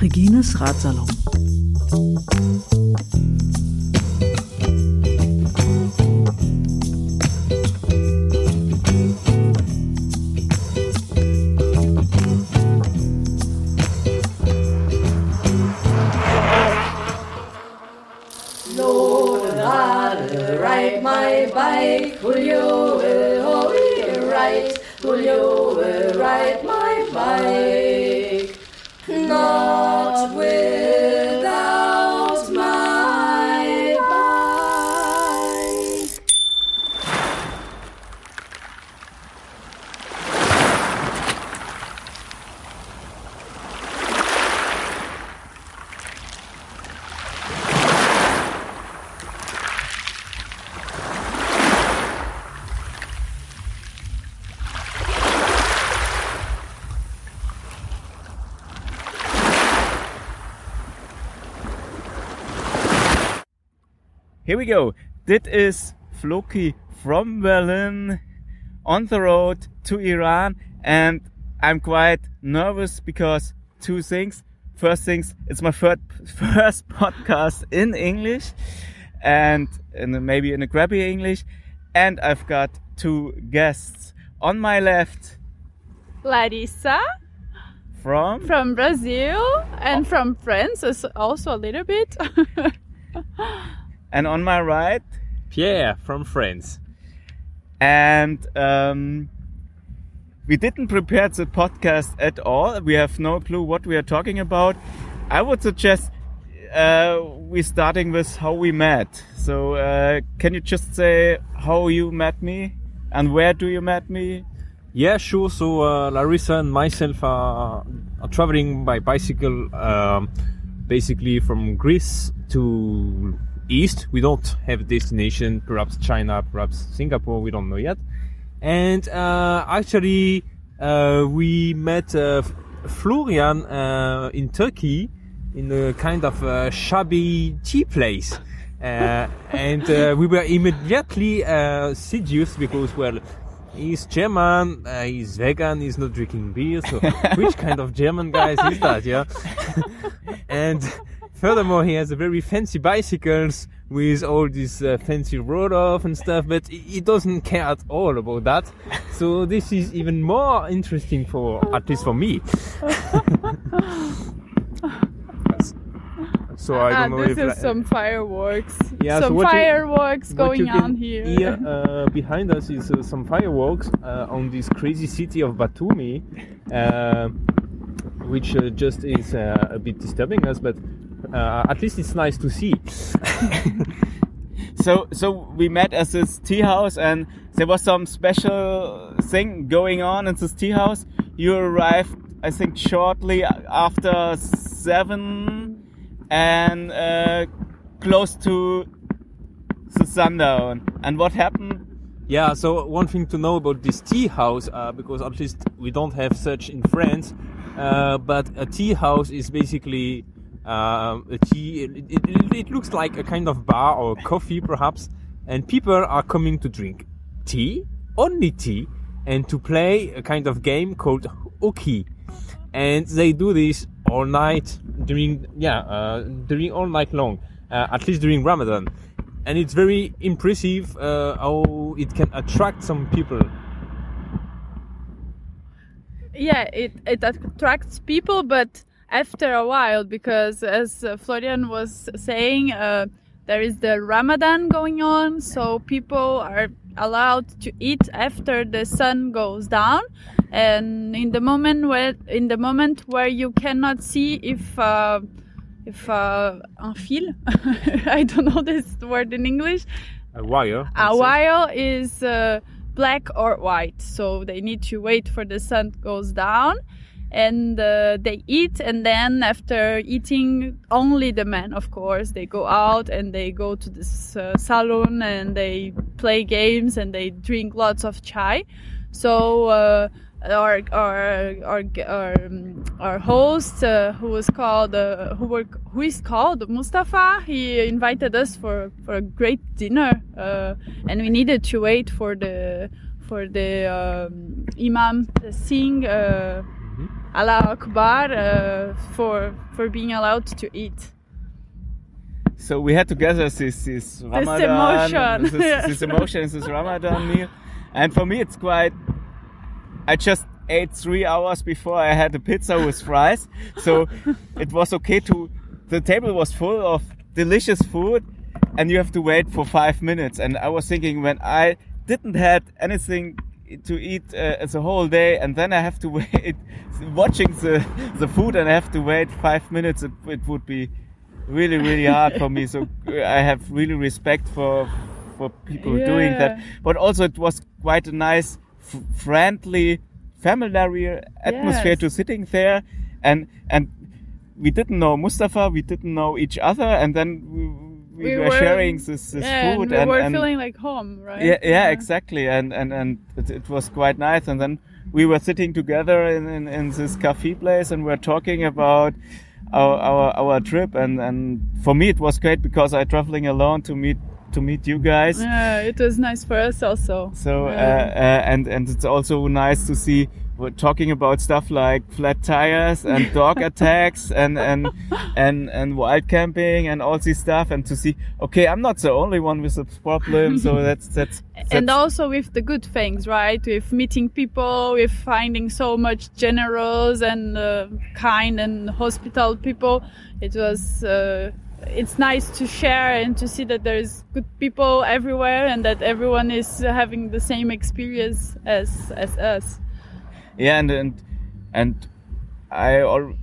Regines Ratsalon. Go. This is Floki from Berlin on the road to Iran and I'm quite nervous because two things. First things, it's my first, first podcast in English and in, maybe in a crappy English. And I've got two guests on my left Larissa from, from Brazil and from France also a little bit. and on my right Pierre from France. and um, we didn't prepare the podcast at all. We have no clue what we are talking about. I would suggest uh, we starting with how we met. So uh, can you just say how you met me and where do you met me? Yeah, sure. So uh, Larissa and myself are, are traveling by bicycle, um, basically from Greece to east. We don't have a destination. Perhaps China, perhaps Singapore. We don't know yet. And uh, actually, uh, we met uh, Florian uh, in Turkey in a kind of uh, shabby tea place. Uh, and uh, we were immediately uh, seduced because, well, he's German, uh, he's vegan, he's not drinking beer. So, which kind of German guys is that? Yeah. and furthermore, he has a very fancy bicycles with all this uh, fancy Rohloff and stuff, but he doesn't care at all about that. So this is even more interesting for, at least for me. so I Ah, don't know this if is like- some fireworks. Yeah, so some you- fireworks going you can on here. Here uh, behind us is uh, some fireworks uh, on this crazy city of Batumi, uh, which uh, just is uh, a bit disturbing us, but uh, at least it's nice to see. So so we met at this tea house and there was some special thing going on in this tea house. You arrived, I think, shortly after seven and uh, close to the sundown. And what happened? Yeah, so one thing to know about this tea house, uh, because at least we don't have such in France, uh, but a tea house is basically um, a tea. It, it, it looks like a kind of bar or coffee, perhaps, and people are coming to drink tea, only tea, and to play a kind of game called okey. And they do this all night during, yeah, uh, during all night long, uh, at least during Ramadan and it's very impressive uh, how it can attract some people. yeah it, it attracts people but after a while because as florian was saying uh, there is the ramadan going on so people are allowed to eat after the sun goes down. And in the moment where in the moment where you cannot see if uh, if uh, un fil i don't know this word in english. A wire. a while is uh, black or white. So they need to wait for the sun goes down and uh, they eat and then after eating only the men of course they go out and they go to this uh, salon and they play games and they drink lots of chai. So uh, our our our our, um, our host uh, who was called uh, who were who is called Mustafa he invited us for for a great dinner uh, and we needed to wait for the for the um, imam to sing Allah Akbar uh, for for being allowed to eat So we had together this this Ramadan, emotion. this, Yes. this emotion, this Ramadan meal, and for me it's quite. I just ate three hours before I had a pizza with fries, so it was okay to. The table was full of delicious food, and you have to wait for five minutes. And I was thinking when I didn't had anything to eat uh, the whole day, and then I have to wait watching the the food, and I have to wait five minutes. It, it would be really really hard for me. So uh, I have really respect for for people doing that. But also it was quite a nice, f- friendly, familiar atmosphere Yes. to sitting there, and and we didn't know Mustafa, we didn't know each other, and then we, we, were, sharing this, this yeah, food and we and, were and feeling like home right yeah, yeah, exactly, and and and it, it was quite nice. And then we were sitting together in, in, in this cafe place, and we are talking about our, our our trip. And and for me, it was great because I traveling alone to meet to meet you guys. yeah it was nice for us also So uh, uh, and and it's also nice to see we're talking about stuff like flat tires and dog attacks and and and and wild camping and all this stuff and to see okay I'm not the only one with this problem so that's that's, that's and also with the good things, right? With meeting people, with finding so much generous and uh, kind and hospital people. It was. Uh, it's nice to share and to see that there's good people everywhere and that everyone is having the same experience as as us. Yeah and and and I al-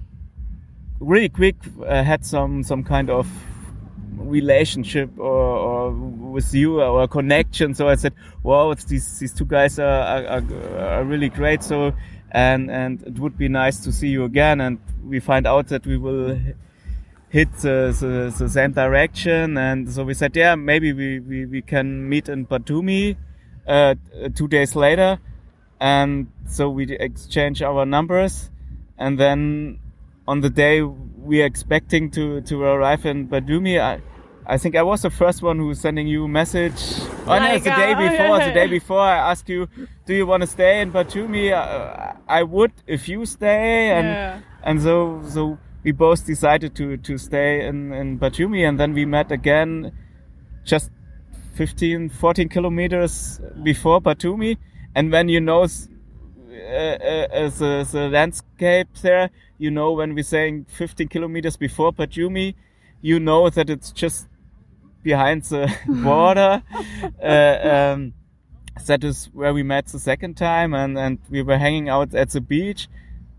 really quick uh, had some some kind of relationship or, or with you or a connection. So I said wow these these two guys are, are, are, are really great. So and and it would be nice to see you again and we find out that we will hit the, the, the same direction. And so we said yeah maybe we, we, we can meet in Batumi uh, two days later and so we exchange our numbers and then on the day we are expecting to to arrive in Batumi I, I think I was the first one who was sending you a message. Oh no, Like, it's the day before. The yeah. day before, I asked you, "Do you want to stay in Batumi?" Uh, I would if you stay, and Yeah. and so so we both decided to to stay in in Batumi, and then we met again, just 15, 14 kilometers before Batumi, and when you know uh, uh, the, the landscape there, you know when we're saying 15 kilometers before Batumi, you know that it's just behind the border. uh, um, that is where we met the second time, and, and we were hanging out at the beach.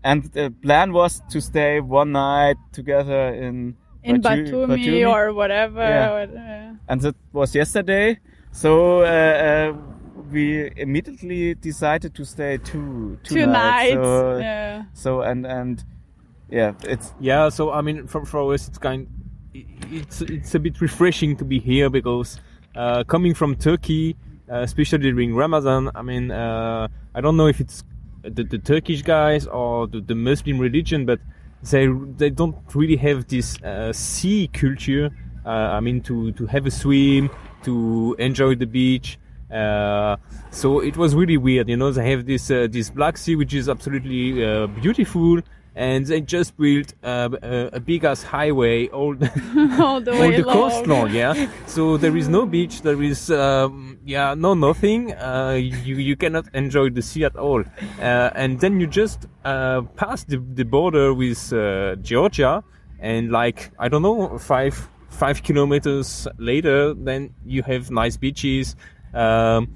And the plan was to stay one night together in In Batu- Batumi, or whatever. Yeah. or- uh, and that was yesterday. So uh, uh, we immediately decided to stay two two, two nights. So, yeah. so and and yeah, it's Yeah, so I mean, for, for us, it's kind, it's it's a bit refreshing to be here because uh, coming from Turkey, uh, especially during Ramadan, I mean, uh, I don't know if it's the, the Turkish guys or the, the Muslim religion, but they they don't really have this uh, sea culture. Uh, I mean, to to have a swim, to enjoy the beach. Uh, so it was really weird, you know. They have this uh, this Black Sea, which is absolutely uh, beautiful, and they just built uh, a, a big ass highway all the, All the all the along. coast long. Yeah. So there is no beach. There is um, yeah no nothing. Uh, you you cannot enjoy the sea at all. Uh, and then you just uh, pass the, the border with uh, Georgia, and like I don't know five five kilometers later, then you have nice beaches. Um,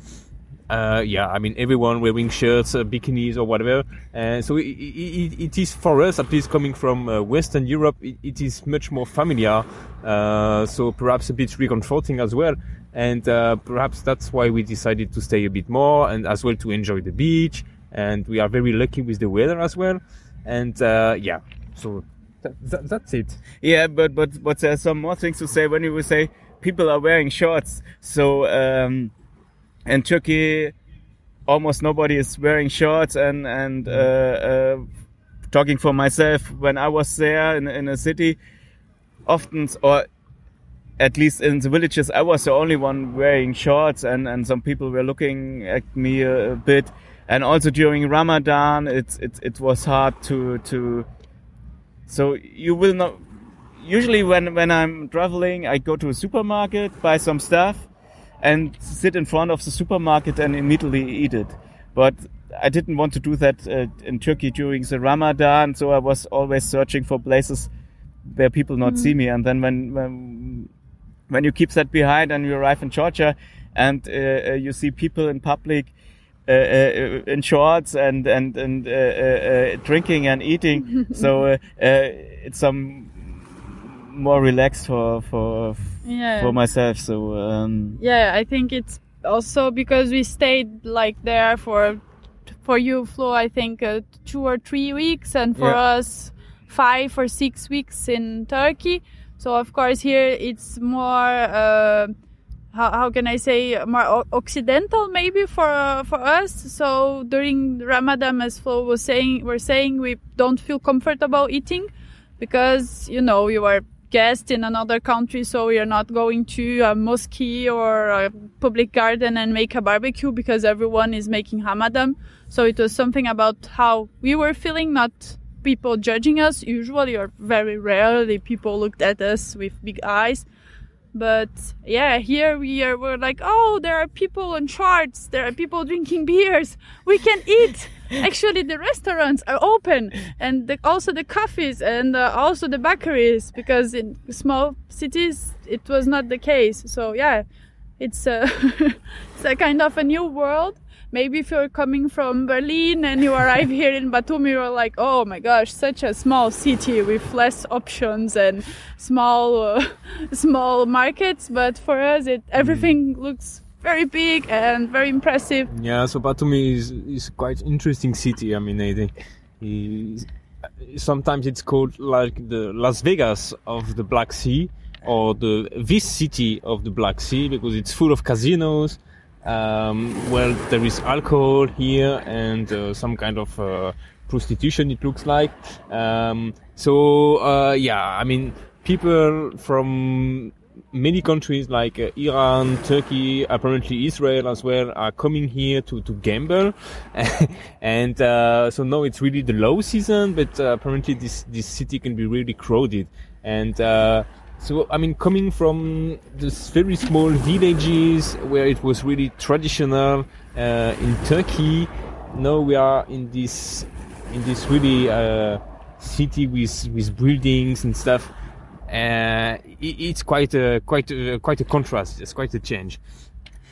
uh, yeah, I mean everyone wearing shirts, uh, bikinis, or whatever. And so it, it, it is for us, at least coming from uh, Western Europe, it, it is much more familiar. Uh, so perhaps a bit reconforting as well. And uh, perhaps that's why we decided to stay a bit more and as well to enjoy the beach. And we are very lucky with the weather as well. And uh, yeah, so that, that, that's it. yeah, but but but there's some more things to say when you say people are wearing shorts. So um, in Turkey, almost nobody is wearing shorts and and uh, uh, talking for myself when I was there in, in a city. Often or at least in the villages I was the only one wearing shorts and and some people were looking at me a, a bit. And also during Ramadan it's it, it was hard to to so you will not usually when when I'm traveling I go to a supermarket buy some stuff and sit in front of the supermarket and immediately eat it. But I didn't want to do that uh, in Turkey during the Ramadan, so I was always searching for places where people not see me. And then when, when when you keep that behind and you arrive in Georgia and uh, uh, you see people in public uh, uh, in shorts and and and uh, drinking and eating, so uh, uh, it's some more relaxed for for Yeah. for myself. So um, Yeah, I think it's also because we stayed like there for for you, Flo. I think uh, two or three weeks, and for Yeah. us, five or six weeks in Turkey. So of course here it's more. Uh, how, how can I say more occidental maybe for uh, for us. So during Ramadan, as Flo was saying, we're saying we don't feel comfortable eating because you know you are guest in another country, so you're not going to a mosque or a public garden and make a barbecue because everyone is making Ramadan. So it was something about how we were feeling, not people judging us. Usually, or very rarely, people looked at us with big eyes. But yeah, here we are. We're like, oh, there are people on charts. There are people drinking beers. We can eat. Actually, the restaurants are open, and the, also the cafes and uh, also the bakeries. Because in small cities, it was not the case. So yeah, it's a it's a kind of a new world. Maybe if you're coming from Berlin and you arrive here in Batumi, you're like, oh my gosh, such a small city with less options and small, uh, small markets. But for us, it everything looks very big and very impressive. Yeah, so Batumi is is quite interesting city. I mean, I think sometimes it's called like the Las Vegas of the Black Sea or the this city of the Black Sea because it's full of casinos. Um, well, there is alcohol here and uh, some kind of uh, prostitution. It looks like. Um, so uh, yeah, I mean, people from many countries like uh, Iran, Turkey, apparently Israel as well are coming here to, to gamble. and uh, so now it's really the low season, but uh, apparently this, this city can be really crowded. And uh, so, I mean, coming from this very small villages where it was really traditional uh, in Turkey, now we are in this in this really uh, city with with buildings and stuff uh, it's quite a quite a, quite a contrast. It's quite a change.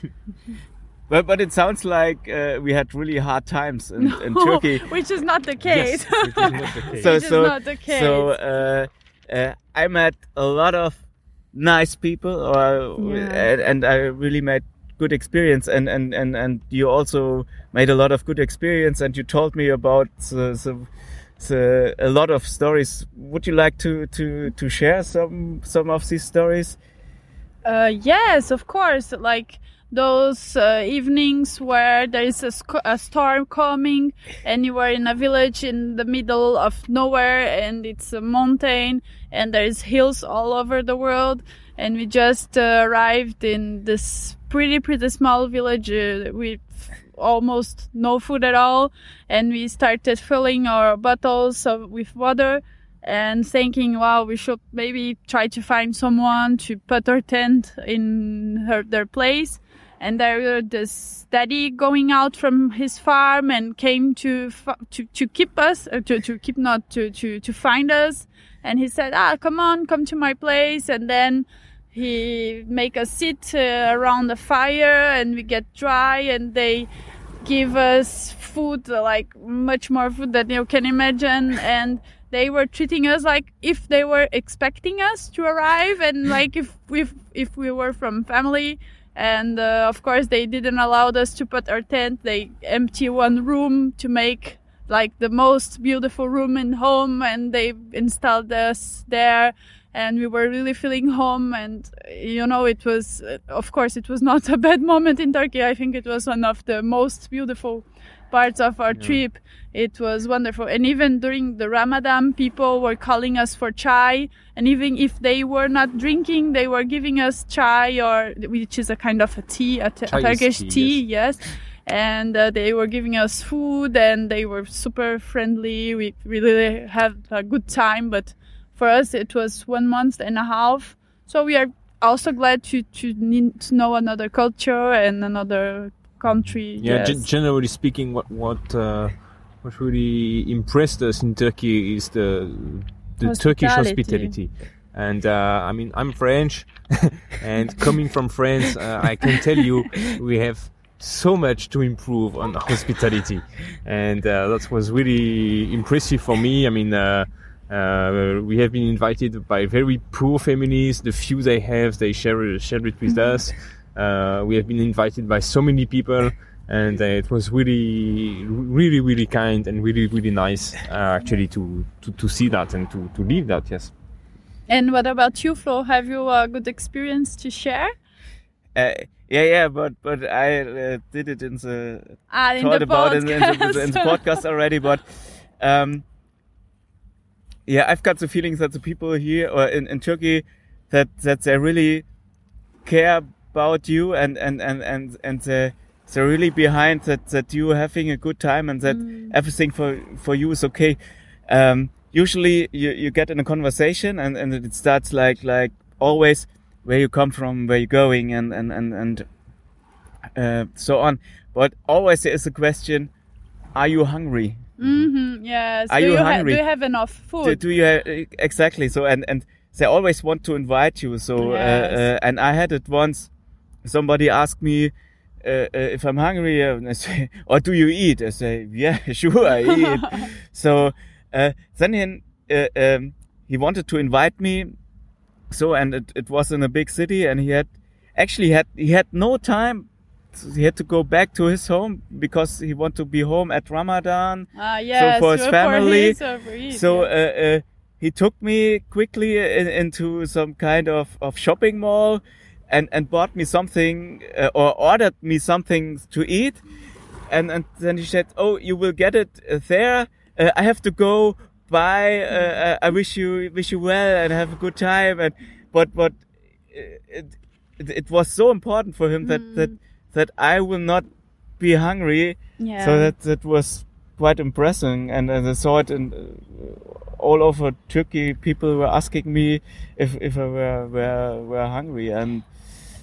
but but it sounds like uh, we had really hard times in, in Turkey. which is not the case. Yes, which is not the case. So Which is so not the case. so uh, uh, I met a lot of nice people, or Yeah. and, and I really made good experience. And, and and and you also made a lot of good experience. And you told me about the, the, the, a lot of stories. Would you like to to to share some some of these stories? Uh, yes, of course. Like those uh, evenings where there is a, a storm coming and you are in a village in the middle of nowhere and it's a mountain and there's hills all over the world and we just uh, arrived in this pretty pretty small village uh, with almost no food at all and we started filling our bottles with water and thinking, wow, we should maybe try to find someone to put our tent in her, their place. And there was this daddy going out from his farm and came to to to keep us, uh, to to keep not to to to find us. And he said, ah, come on, come to my place. And then he make us sit uh, around the fire and we get dry and they give us food like much more food than you can imagine. And they were treating us like if they were expecting us to arrive and like if we if we were from family. And uh, of course they didn't allow us to put our tent. They empty one room to make like the most beautiful room in home and they installed us there and we were really feeling home. And you know, it was, of course, it was not a bad moment in Turkey. I think it was one of the most beautiful parts of our trip. It was wonderful. And even during the Ramadan, people were calling us for chai. And even if they were not drinking, they were giving us chai or, which is a kind of a tea, a, t- a Turkish tea, tea, yes. And uh, they were giving us food and they were super friendly. We really had a good time. But for us, it was one month and a half. So we are also glad to, to, need to know another culture and another country. Yeah, yes. ge- generally speaking, what what uh, what really impressed us in Turkey is the the Turkish Hospitality. hospitality. And uh, I mean, I'm French, and coming from France, uh, I can tell you we have so much to improve on hospitality, and uh, that was really impressive for me. I mean. Uh, we have been invited by very poor families. The few they have, they share share it with us. Uh, we have been invited by so many people, and uh, it was really, really, really kind and really, really nice uh, actually to, to to see that and to to live that. Yes. And what about you, Flo? Have you a good experience to share? Uh, yeah, yeah, but but I uh, did it in the Ah, in thought the about it in the, in the, podcast. in the podcast already, but um, yeah, I've got the feeling that the people here or in, in Turkey that that they really care about you and and and and and they they're really behind that that you having a good time and that everything for for you is okay. Um, usually you you get in a conversation and and it starts like like always where you come from, where you're going, and and and and uh, so on. But always there is a question: Are you hungry? Hmm yes. Are do you ha- hungry? do you have enough food? do you have, exactly? So and and they always want to invite you. So Yes. uh, uh, and I had it once. Somebody asked me. Uh, uh, if I'm hungry, uh, I say, or do you eat? I say, yeah, sure, I eat. so uh, then he, uh, um, he wanted to invite me. So and it, it was in a big city, and he had actually had he had no time. He had to go back to his home because he wanted to be home at Ramadan. Ah, yes. so for his family, for his, So uh, uh, he took me quickly in, into some kind of, of shopping mall and, and bought me something uh, or ordered me something to eat. And, and then he said, "Oh, you will get it uh, there. Uh, I have to go. Bye. Uh, I wish you wish you well and have a good time." And but but it, it, it was so important for him that that that I will not be hungry. yeah. So that that was quite impressive, and, and I saw it in uh, all over Turkey. People were asking me if if I were were, were hungry, and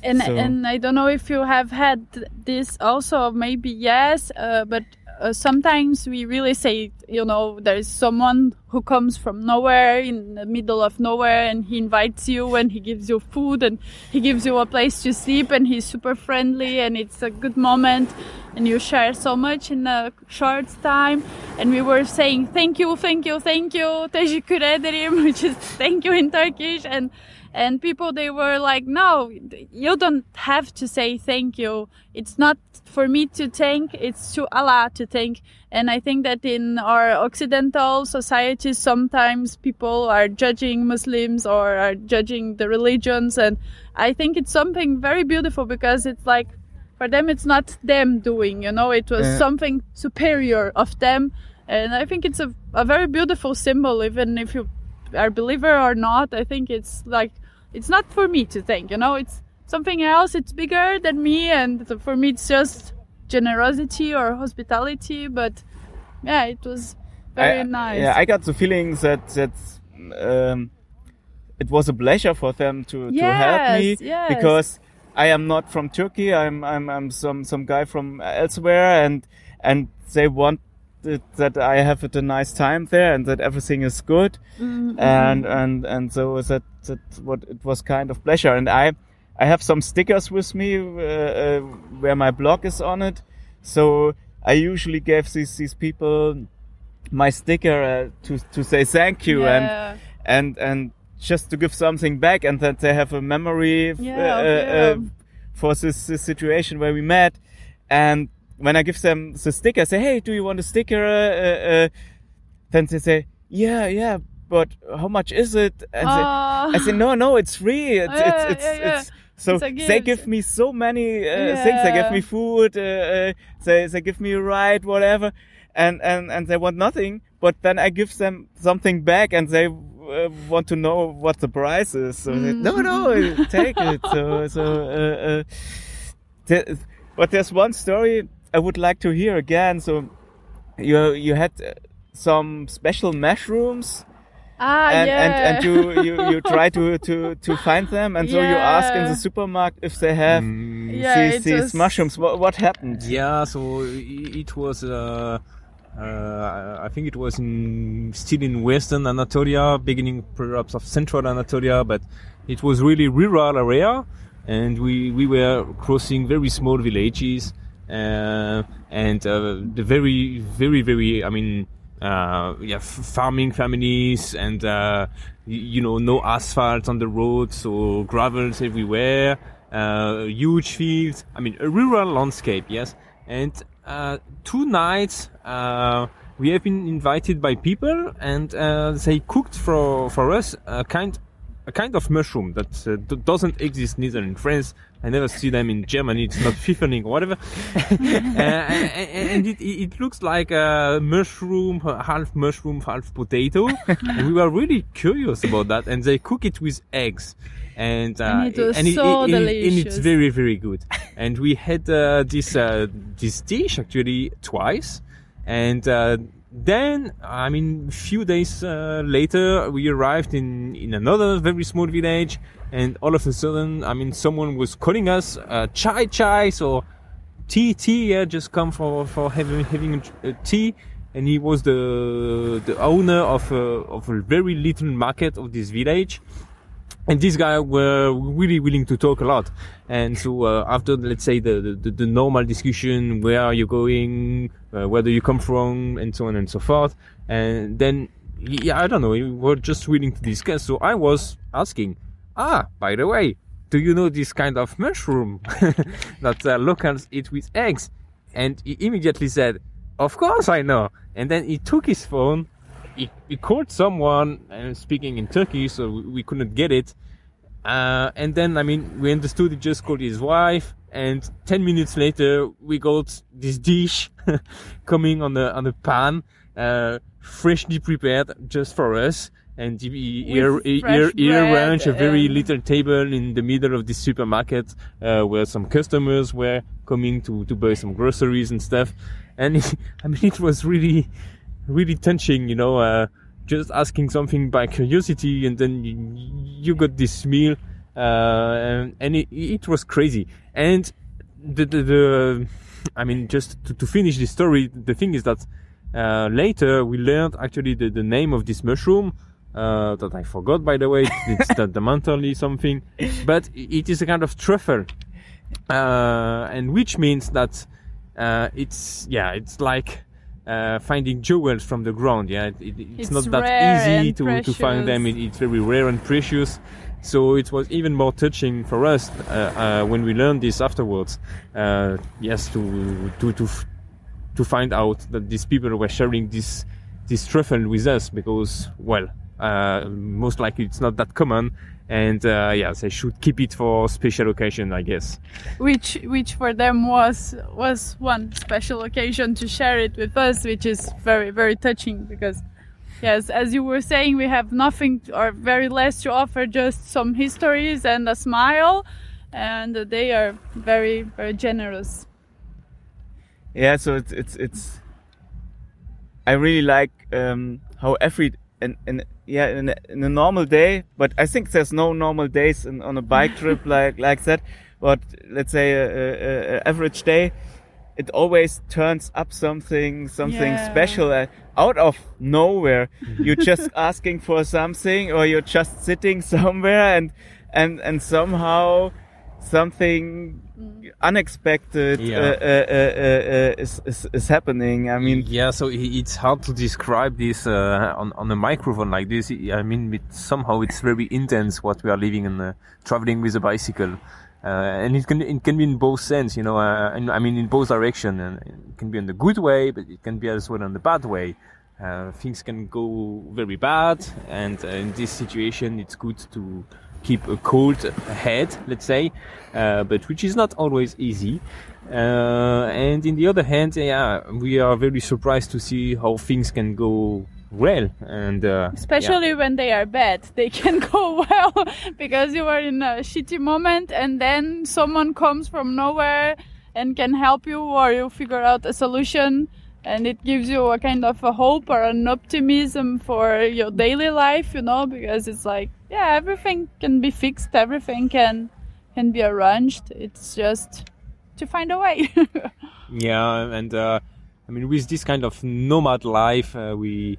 and so- and I don't know if you have had this also. Maybe yes, uh, but uh, sometimes we really say, you know, there is someone who comes from nowhere in the middle of nowhere, and he invites you, and he gives you food, and he gives you a place to sleep, and he's super friendly, and it's a good moment, and you share so much in a short time. And we were saying thank you, thank you, thank you, teşekkür ederim, which is thank you in Turkish, and and people they were like no you don't have to say thank you. It's not for me to thank it's to allah to thank. And i think that in our occidental societies sometimes people are judging muslims or are judging the religions. And i think it's something very beautiful because it's like for them it's not them doing you know? It was Yeah. something superior of them. And i think it's a, a very beautiful symbol even if you are believer or not i think it's like it's not for me to think you know it's something else it's bigger than me and for me it's just generosity or hospitality but yeah it was very I, nice Yeah, I got the feeling that that um, it was a pleasure for them to to help me Yes, yes. because I am not from Turkey. I'm I'm I'm some some guy from elsewhere, and and they want that, that I have a nice time there and that everything is good, Mm-hmm. and and and so that that what it was kind of pleasure. And I I have some stickers with me uh, uh, where my blog is on it, so I usually give these these people my sticker uh, to to say thank you and Yeah. and and just to give something back and that they have a memory f- Yeah, uh, yeah. uh, for this, this situation where we met and when I give them the sticker I say hey do you want a sticker uh, uh, then they say yeah yeah but how much is it? And they, Oh. I say, no, no, it's free. It's, Yeah, it's, it's, yeah, yeah. it's, so they give me so many uh, things. They give me food. Uh, uh, they they give me a ride, whatever, and and and they want nothing. But then I give them something back, and they uh, want to know what the price is. So they, no, no, take it. So so. Uh, uh, there, but there's one story I would like to hear again. So you you had uh, some special mushrooms Ah, and, yeah. and, and you, you, you try to, to, to find them and so you ask in the supermarket if they have Mm, Yeah, these, it these was- mushrooms. What, what happened? Yeah, so it was. Uh, uh, I think it was in still in Western Anatolia, beginning perhaps of Central Anatolia, but it was really rural area, and we we were crossing very small villages, uh, and uh, the very very very I mean. Uh, yeah, farming families and uh, you know no asphalt on the road, so gravels everywhere, uh, huge fields. I mean a rural landscape, yes. And uh, two nights uh, we have been invited by people, and uh, they cooked for for us a kind a kind of mushroom that uh, doesn't exist neither in France. I never see them in Germany. It's not Pfifferling or whatever. uh, and and it, it it looks like a mushroom, half mushroom, half potato. and we were really curious about that. And they cook it with eggs. And, uh, And it and so and- and it's very, very good. and we had uh, this uh, this dish actually twice. And uh, then, I mean, a few days uh, later, we arrived in, in another very small village, and all of a sudden, I mean, someone was calling us uh, chai chai, so tea tea, yeah, just come for for having having a tea. And he was the the owner of a, of a very little market of this village and these guys were really willing to talk a lot. And so uh, after, let's say, the, the, the normal discussion, where are you going, uh, where do you come from, and so on and so forth, and then, yeah, I don't know, we were just willing to discuss. So I was asking, ah, by the way, do you know this kind of mushroom that uh, locals eat with eggs? And he immediately said, of course I know. And then he took his phone he, he called someone uh, speaking in Turkish, so we, we couldn't get it. Uh, and then, I mean, we understood he just called his wife, and 10 minutes later, we got this dish coming on the, on the pan, uh, freshly prepared just for us. And he, he, With he, fresh he a very little table in the middle of the supermarket, uh, where some customers were coming to, to buy some groceries and stuff. And I mean, it was really, really touching, you know, uh, just asking something by curiosity and then you, you got this meal, uh, and, and it, it was crazy. And the, the, the I mean, just to, to finish the story, the thing is that, uh, later we learned actually the, the name of this mushroom, uh, that I forgot by the way, it's the, the mentally something, but it is a kind of truffle, uh, and which means that, uh, it's, yeah, it's like, uh, finding jewels from the ground. Yeah, it, it- it's, It's not that easy to, to find them. It, it's very rare and precious. So it was even more touching for us uh, uh, when we learned this afterwards. Uh, yes, to to to f- to find out that these people were sharing this this truffle with us because well, uh, most likely it's not that common. And uh, yeah, they should keep it for special occasion, I guess. which which for them was was one special occasion to share it with us which is very very touching because yes as you were saying we have nothing or very less to offer just some histories and a smile and they are very very generous Yeah, so it's it's it's. I really like um, how every and and yeah in a, in a normal day, but I think there's no normal days in, on a bike trip like like that. But let's say a, a, a average day, it always turns up something something Yeah. special uh, out of nowhere. You're just asking for something, or you're just sitting somewhere, and and and somehow something unexpected Yeah. uh, uh, uh, uh, uh, is, is is happening. I mean, yeah, so it's hard to describe this uh, on on a microphone like this. I mean, it, somehow it's very intense what we are living and uh, traveling with a bicycle, uh, and it can it can be in both sense, you know. Uh, and, I mean, in both direction, and it can be in the good way, but it can be as well in the bad way. uh, things can go very bad, and uh, in this situation, it's good to keep a cold head, let's say, uh, but which is not always easy. Uh, and in the other hand, yeah, we are very surprised to see how things can go well, and uh, especially when they are bad they can go well because you are in a shitty moment and then someone comes from nowhere and can help you or you figure out a solution. And it gives you a kind of a hope or an optimism for your daily life you know because it's like yeah everything can be fixed. Everything can can be arranged. It's just to find a way. Yeah and uh, i mean with this kind of nomad life uh, we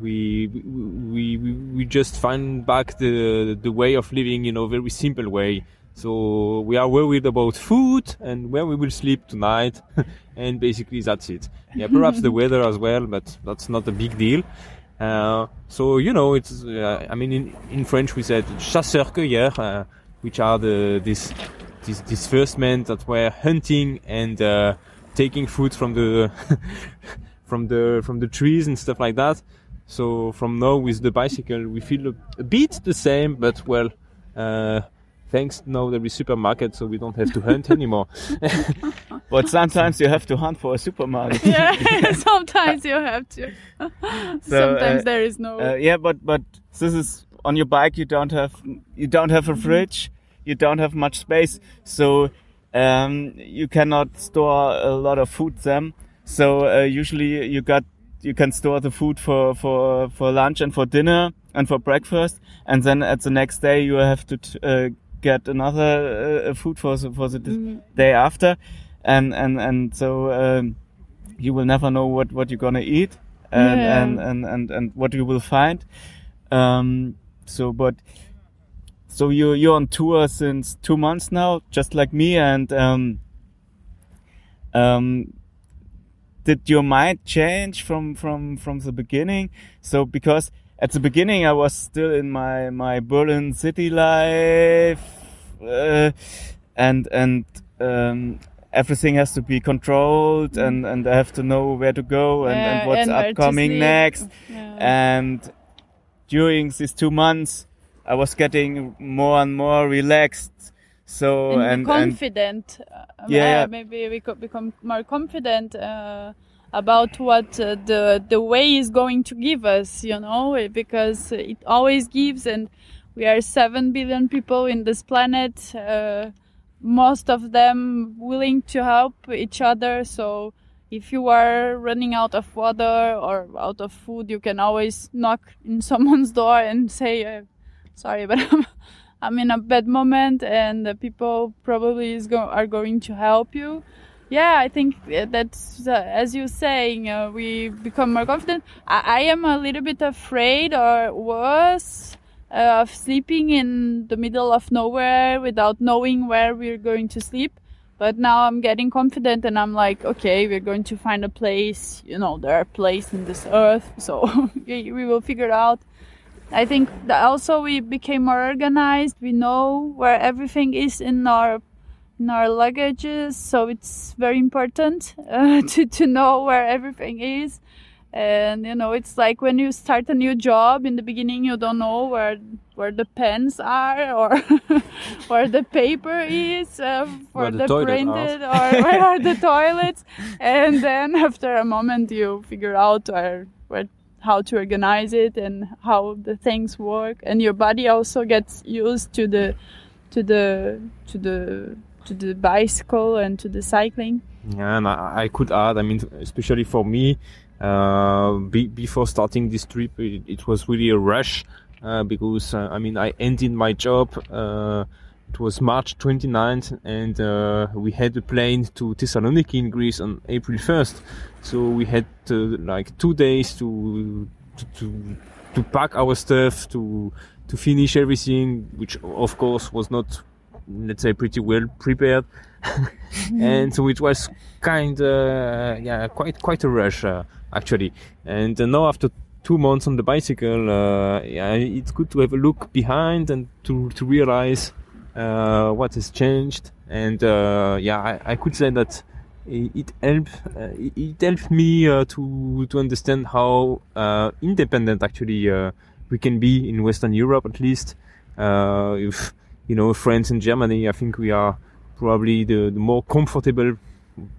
we, we we we just find back the the way of living you know very simple way. So we are worried about food and where we will sleep tonight. And basically that's it. Yeah perhaps the weather as well but that's not a big deal uh, so you know it's uh, i mean in, in french we said chasseurs cueilleurs uh, which are the this this this first men that were hunting and uh, taking food from the from the from the trees and stuff like that. So from now with the bicycle, we feel a, a bit the same, but well, uh, thanks now there is supermarket, so we don't have to hunt anymore. but sometimes you have to hunt for a supermarket. yeah, sometimes you have to. So, sometimes uh, there is no. Uh, yeah, but but this is on your bike. You don't have you don't have a fridge. You don't have much space, so um, you cannot store a lot of food then. So uh, usually you got you can store the food for for for lunch and for dinner and for breakfast, and then at the next day you have to t- uh, get another uh, food for the, for the Mhm. day after, and and and so um, you will never know what what you're gonna eat, and Yeah. and, and and and what you will find. Um, so, but so you you're on tour since two months now, just like me, and um, um, did your mind change from from from the beginning? So because at the beginning I was still in my my Berlin city life, uh, and and um, everything has to be controlled, and and I have to know where to go and, Yeah, and what's and upcoming next. Yeah. And during these two months, I was getting more and more relaxed. So and, and confident. uh, Yeah, yeah. maybe we could become more confident uh, about what uh, the the way is going to give us. You know, eh, because it always gives, and we are seven billion people in this planet. Uh, most of them willing to help each other. So if you are running out of water or out of food, you can always knock in someone's door and say, uh, "Sorry, but I'm, I'm in a bad moment," and the people probably is go- are going to help you. Yeah, I think that's uh, as you're saying, uh, we become more confident. I, I am a little bit afraid, or worse, uh, of sleeping in the middle of nowhere without knowing where we're going to sleep. But now I'm getting confident and I'm like, okay, we're going to find a place. You know, there are places in this earth, so we will figure it out. I think also we became more organized. We know where everything is in our in our luggages, so it's very important uh, to to know where everything is. And you know, it's like when you start a new job in the beginning, you don't know where where the pens are or where the paper is uh, for the the, are. printed or where are the toilets. And then after a moment, you figure out where where how to organize it and how the things work, and your body also gets used to the to the to the to the bicycle and to the cycling. Yeah, and I, I could add, I mean, especially for me, uh, be, before starting this trip, it, it was really a rush uh, because, uh, I mean, I ended my job. Uh, it was March 29th, and uh, we had a plane to Thessaloniki in Greece on April 1st. So we had like two days to to to, to pack our stuff, to to finish everything, which of course was not, let's say, pretty well prepared. and so it was kind of yeah quite quite a rush uh, actually and uh, now after two months on the bicycle uh, yeah it's good to have a look behind and to to realize uh, what has changed and uh, yeah I, I could say that it, it helped uh, it, helped me uh, to to understand how uh, independent actually uh, we can be in Western Europe at least. Uh, if you know France and Germany, I think we are probably the, the more comfortable,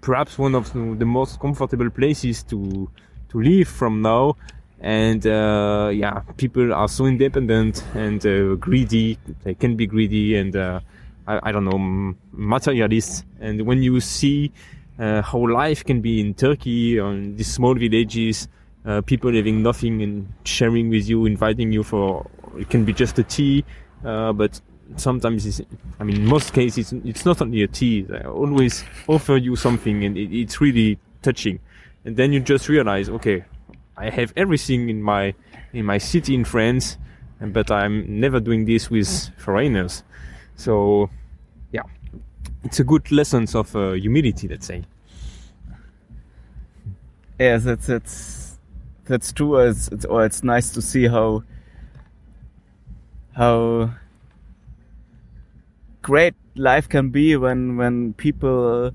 perhaps one of the, most comfortable places to to live from now. And uh, yeah, people are so independent and uh, greedy. They can be greedy and uh, I, I don't know m- materialist. And when you see uh, how life can be in Turkey on these small villages, uh, people having nothing and sharing with you, inviting you for it can be just a tea, uh, but sometimes it's, I mean, most cases it's not only a tea. They always offer you something, and it, it's really touching. And then you just realize, okay, I have everything in my in my city in France, but I'm never doing this with foreigners. So, yeah, it's a good lessons of uh, humility, let's say. Yes, that's that's that's true. It's it's or it's nice to see how how great life can be when when people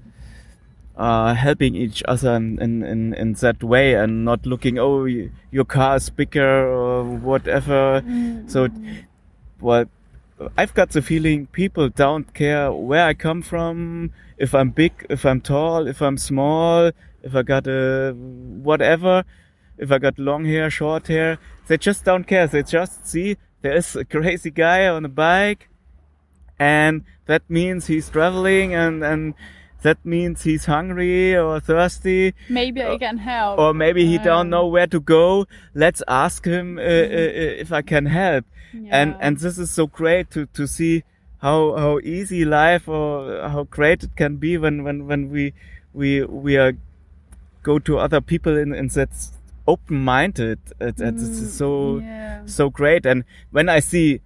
are helping each other in in, in, that way and not looking oh your car is bigger or whatever. Mm-hmm. So, well, I've got the feeling people don't care where I come from, if I'm big, if I'm tall, if I'm small, if I got a whatever, if I got long hair, short hair. They just don't care. They just see there is a crazy guy on a bike and that means he's traveling and, and that means he's hungry or thirsty Maybe I can help. or maybe he don't Um, know where to go. Let's ask him uh, uh, uh, if I can help. And yeah. and this is so great to to see how how easy life or how great it can be when when when we we we are go to other people in in that open minded. It, it, this is so Mm, yeah. so great. And when I see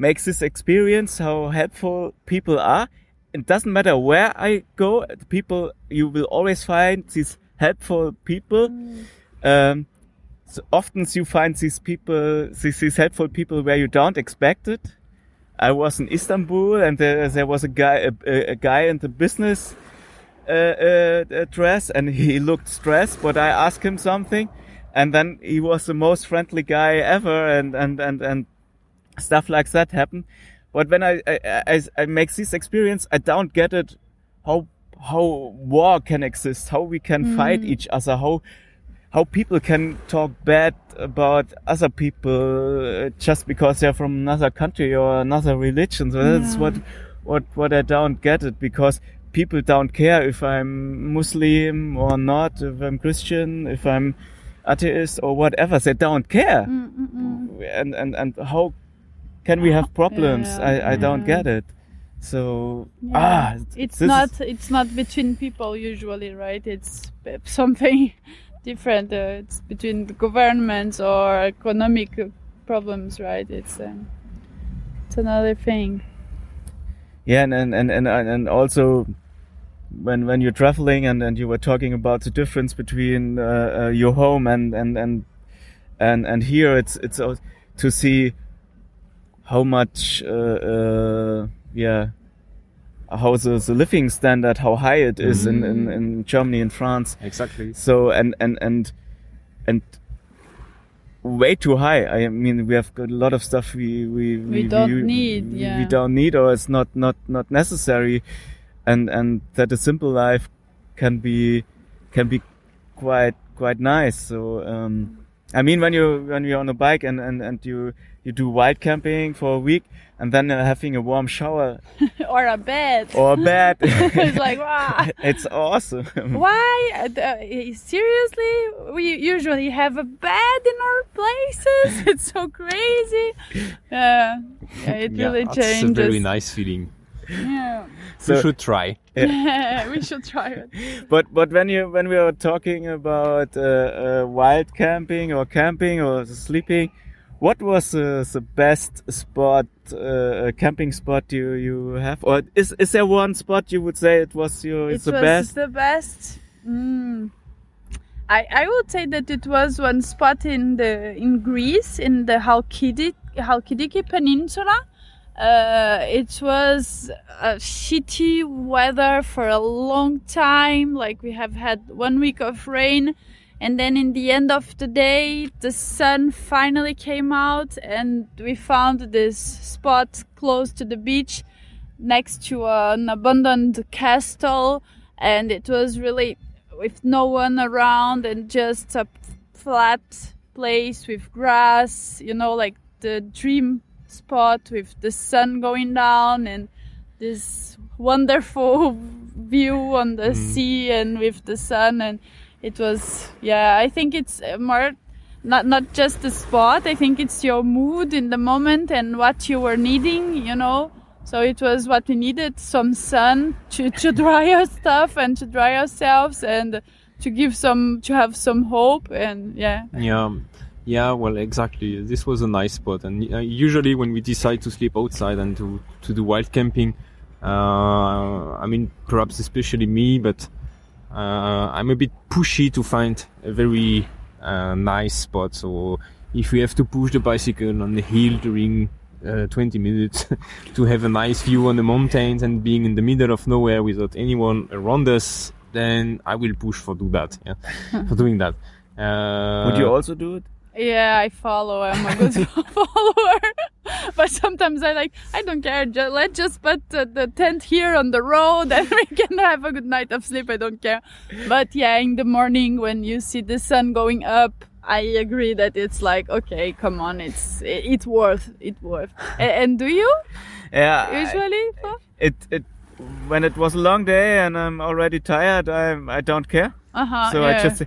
makes this experience how helpful people are. It doesn't matter where I go, people you will always find these helpful people. Um, so often you find these people, these, these helpful people where you don't expect it. I was in Istanbul and there, there was a guy, a, a, guy in the business uh, uh, dress and he looked stressed, but I asked him something and then he was the most friendly guy ever and, and, and, and stuff like that happen. But when I, I, I, I make this experience, I don't get it how, how war can exist, how we can mm. fight each other, how, how people can talk bad about other people uh, just because they're from another country or another religion. So that's what, what, what I don't get it because people don't care if I'm Muslim or not, if I'm Christian, if I'm atheist or whatever. They don't care. Mm, mm, and, and, and how can we have problems? Yeah, I, I don't get it. So, Yeah. ah, it's not is- it's not between people usually right it's something different uh, it's between the governments or economic problems right it's uh, it's another thing Yeah, and and and and, and also when when you're traveling and and you were talking about the difference between uh, uh, your home and and and and and here, it's it's to see how much uh, uh, yeah how the, the living standard how high it is in, in in Germany and France. Exactly. So and and and and way too high. I mean, we have got a lot of stuff we we We don't need, we- yeah. we don't need, or it's not not not necessary, and and that a simple life can be can be quite quite nice. So um, I mean, when you when you're on a bike and and and you you do wild camping for a week and then uh, having a warm shower. Or a bed. Or a bed, it's like wow it's awesome. why? Uh, uh, seriously? We usually have a bed in our places. It's so crazy. Yeah, yeah it really that's changes a very nice feeling. Yeah So- you should try. Yeah. we should try it but but when you when we are talking about uh, uh, wild camping or camping or sleeping, what was uh, the best spot, uh, camping spot you you have, or is is there one spot you would say it was your it's it the was best? the best. Mm. I I would say that it was one spot in the in Greece in the Halkidiki, Halkidiki Peninsula. Uh, it was a shitty weather for a long time. Like we have had one week of rain, and then in the end of the day, the sun finally came out, and we found this spot close to the beach, next to an abandoned castle, and it was really with no one around and just a flat place with grass. You know, like the dream spot with the sun going down and this wonderful view on the sea and with the sun and it was yeah i think it's uh, more not not just the spot i think it's your mood in the moment and what you were needing you know? So it was what we needed some sun to, to dry our stuff and to dry ourselves and to give some to have some hope and yeah. Yeah, yeah. Well, exactly. This was a nice spot, and uh, usually when we decide to sleep outside and to to do wild camping, uh, I mean, perhaps especially me, but uh, I'm a bit pushy to find a very uh, nice spot. So if we have to push the bicycle on the hill during uh, 20 minutes to have a nice view on the mountains and being in the middle of nowhere without anyone around us, then I will push for do that. Yeah, for doing that. Uh, Would you also do it? Yeah, I follow. I'm a good follower. but sometimes I like, I don't care. Just, let's just put uh, the tent here on the road and we can have a good night of sleep. I don't care. But yeah, in the morning when you see the sun going up, I agree that it's like, okay, come on, it's it, it's worth it worth. A- and do you Yeah. Usually? Flo? it it when it was a long day and I'm already tired, I I don't care. Uh-huh. So yeah. I just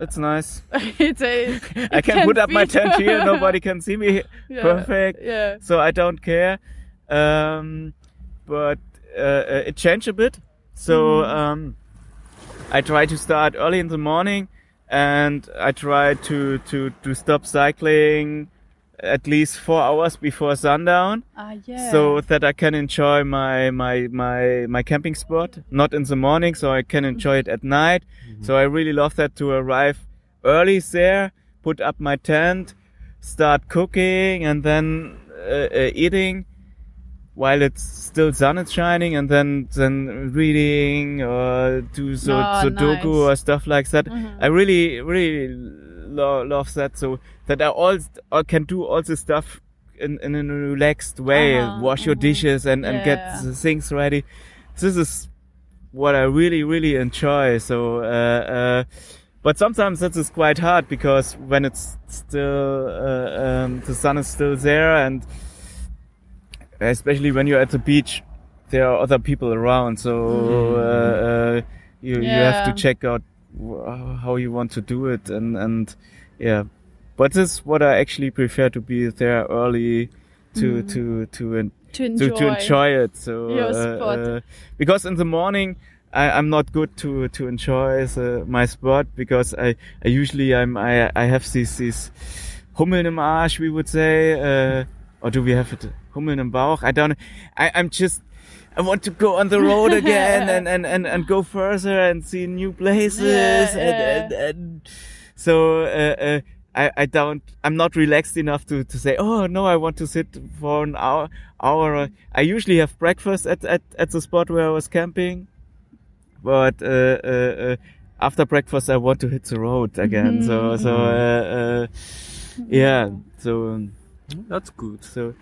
it's nice. it's a, I it can put up my tent here. Nobody can see me. Yeah, Perfect. Yeah. So I don't care. Um, but uh, it changed a bit. So Mm-hmm. um, I try to start early in the morning, and I try to to to stop cycling at least four hours before sundown Ah, yeah. so that I can enjoy my my my my camping spot. Not in the morning, so I can enjoy it at night. So I really love that to arrive early there, put up my tent, start cooking, and then uh, uh, eating while it's still sun is shining, and then then reading or do so Oh, sudoku nice. or stuff like that. Mhm. I really really lo- love that. So that I all I can do all the stuff in, in a relaxed way, Uh-huh, wash your mhm. dishes and, and get the things ready. This is what I really, really enjoy. So, uh, uh, but sometimes that is quite hard because when it's still, uh, um, the sun is still there and especially when you're at the beach, there are other people around. So, uh, uh, you, you have to check out how you want to do it and, and yeah. But this is what I actually prefer to be there early to, to, to, en- to enjoy. to, to enjoy it. So uh, uh, because in the morning I, I'm not good to to enjoy the, my spot because I, I usually I'm I I have these these Hummeln im Arsch we would say uh, or do we have it Hummeln im Bauch I don't. I I'm just I want to go on the road again and, and, and, and go further and see new places Yeah, and, yeah. and, and so uh, uh, I, I don't I'm not relaxed enough to, to say oh no I want to sit for an hour hour I usually have breakfast at, at, at the spot where I was camping but uh, uh, uh, after breakfast I want to hit the road again so so uh, uh, yeah so um, That's good. so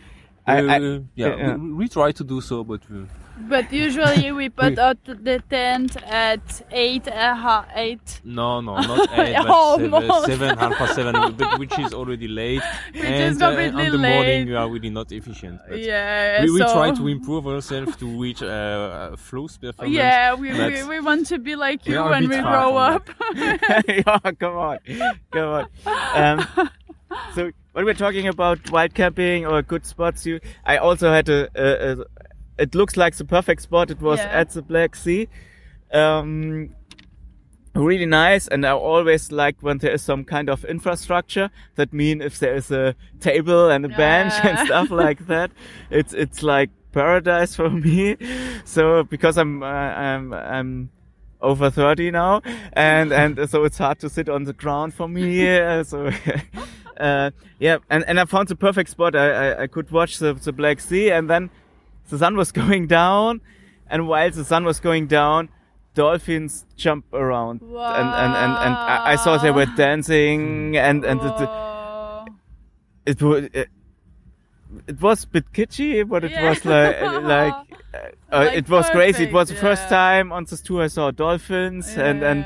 I, I Uh, yeah, yeah. We, we try to do so, but uh, But usually we put out the tent at eight, uh, ha- eight. no, no, not eight, but Almost. seven, seven, half past seven, but which is already late. Which and is completely on the morning late. we are really not efficient. But Yeah. we, we so, try to improve ourselves to reach uh, Flo's performance. Yeah, we, we, we want to be like We you are a when bit we far grow from up. yeah, come on, come on. Um, so when we're talking about wild camping or good spots, you, I also had a, a, a it looks like the perfect spot. It was Yeah. at the Black Sea. Um, really nice, and I always like when there is some kind of infrastructure. That mean if there is a table and a bench and stuff like that, it's it's like paradise for me. So because I'm uh, I'm I'm over 30 now, and and so it's hard to sit on the ground for me. so. Uh, yeah, and, and I found the perfect spot. I, I, I could watch the, the Black Sea, and then the sun was going down, and while the sun was going down, dolphins jump around, and and and, and I, saw they were dancing, and and it, Whoa. it was it, it was a bit kitschy, but it Yeah. was like like, uh, uh, Like it was crazy. It was the perfect, first time on this tour I saw dolphins, and and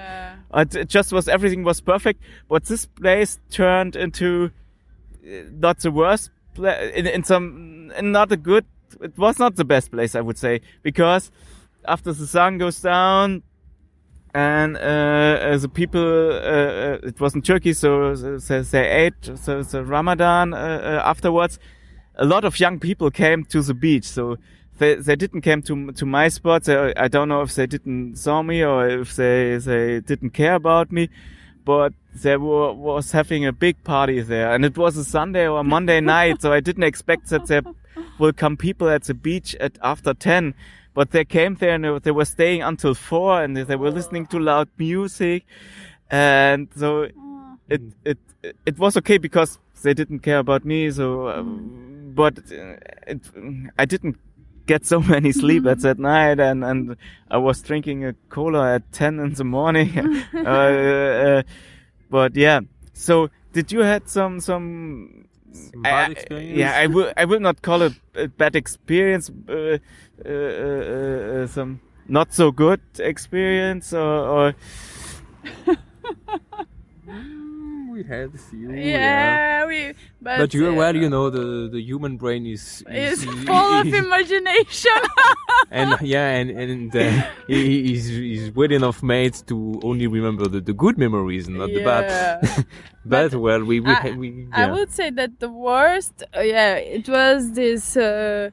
uh, it it just was everything was perfect. But this place turned into uh, not the worst pla in, in some in not a good. It was not the best place, I would say, because after the sun goes down, and uh, uh, the people uh, uh, it was in Turkey, so they, they ate so the Ramadan uh, uh, afterwards. A lot of young people came to the beach, so they they didn't come to to my spot. They, I don't know if they didn't saw me or if they they didn't care about me, but they were was having a big party there, and it was a Sunday or a Monday night, so I didn't expect that there will come people at the beach at after ten. But they came there and they, were staying until four, and they, were listening to loud music, and so it it it was okay because they didn't care about me. So, um, but uh, it, I didn't get so many sleep at that night, and and I was drinking a cola at ten in the morning. uh, uh, but yeah, so did you had some some? Some I- I- yeah, I will. I will not call it a bad experience. Uh, uh, uh, uh, some not so good experience, or, or we had a few. yeah, we. But, But you uh, well, you know, the the human brain is is full of imagination. and yeah, and and uh, he, he's he's well enough made to only remember the, the good memories, not the bad. Yeah. but well, we we, I- we I would say that the worst, uh, yeah, it was this uh,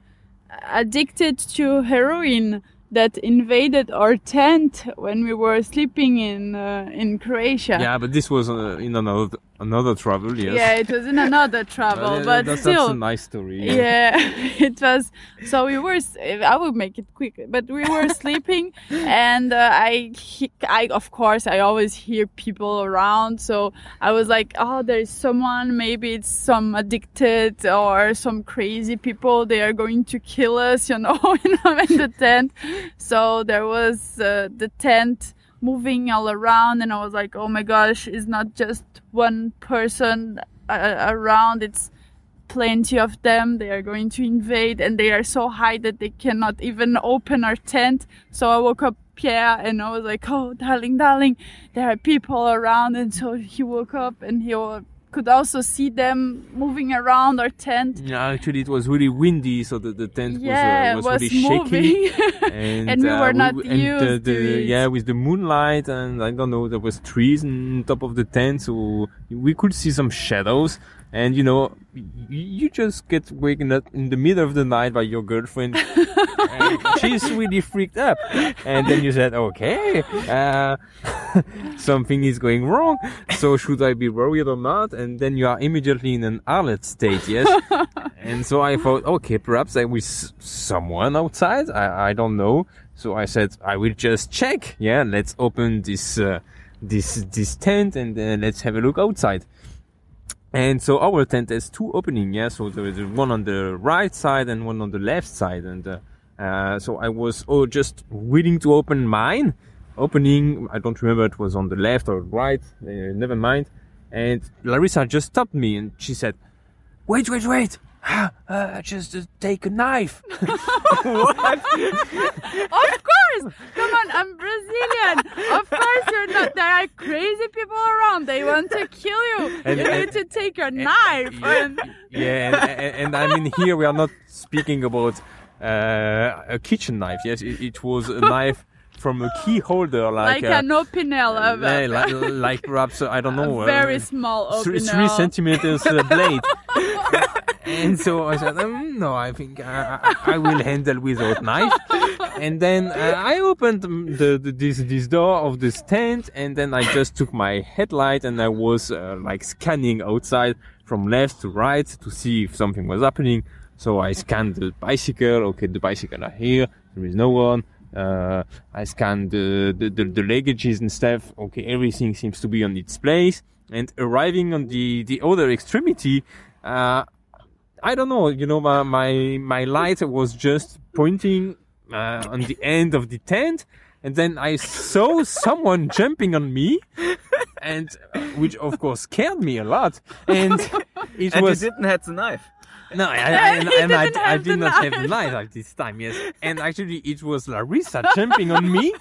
addicted to heroin that invaded our tent when we were sleeping in uh, in Croatia. yeah, but this was uh, in another another travel. Yes. Yeah, it was in another travel, Uh, but that's, still. that's a nice story. yeah it was so we were I will make it quick but we were sleeping and uh, i i of course i always hear people around so i was like oh there's someone maybe it's some addicted or some crazy people they are going to kill us you know in in the tent so there was uh, the tent moving all around and i was like oh my gosh it's not just one person uh, around it's plenty of them. They are going to invade and they are so high that they cannot even open our tent. So I woke up Pierre and I was like, oh, darling, darling, there are people around. And so he woke up and he could also see them moving around our tent. Yeah, actually, it was really windy, so the, the tent Yeah, was, uh, was was, really moving. shaky. And, And we uh, were not and used the, to it. Yeah, with the moonlight, and I don't know, there was trees on top of the tent, so we could see some shadows. And you know, you just get waken up in the middle of the night by your girlfriend. and she's really freaked up. And then you said, okay, uh, something is going wrong. So should I be worried or not? And then you are immediately in an alert state, yes? and so I thought, okay, perhaps there was someone outside. I, I don't know. So I said, I will just check. Yeah, let's open this, uh, this, this tent and uh, let's have a look outside. And so our tent has two openings, yeah. So there is one on the right side and one on the left side. And uh, uh, so I was oh just willing to open mine. Opening, I don't remember it was on the left or right. Uh, never mind. And Larissa just stopped me and she said, "Wait, wait, wait! Ah, uh, just uh, take a knife." what? of course! Come on, I'm Brazilian. Of course you're not. There are crazy people around. They want to kill you. And- you and- need to take your knife. And yeah, and, and, and I mean here we are not speaking about uh, a kitchen knife. Yes, it, it was a knife from a key holder, like, like uh, an opinel of a, like, like perhaps uh, I don't know, a very uh, small three, opinel. three centimeters uh, blade. and so I said, um, no, I think I, I I will handle without knife. And then uh, I opened um, the, the this this door of this tent, and then I just took my headlight and I was uh, like scanning outside from left to right to see if something was happening. So I scanned the bicycle. Okay, the bicycle are here. There is no one. Uh, I scanned the, the, the, the luggages and stuff. Okay, everything seems to be on its place. And arriving on the, the other extremity, uh, I don't know, you know, my, my, my light was just pointing, uh, on the end of the tent. And then I saw someone jumping on me and, uh, which of course scared me a lot. And it And was, you didn't have the knife. No, I, I, and, and I, I did not have the knife. knife at this time, yes. And actually, it was Larissa jumping on me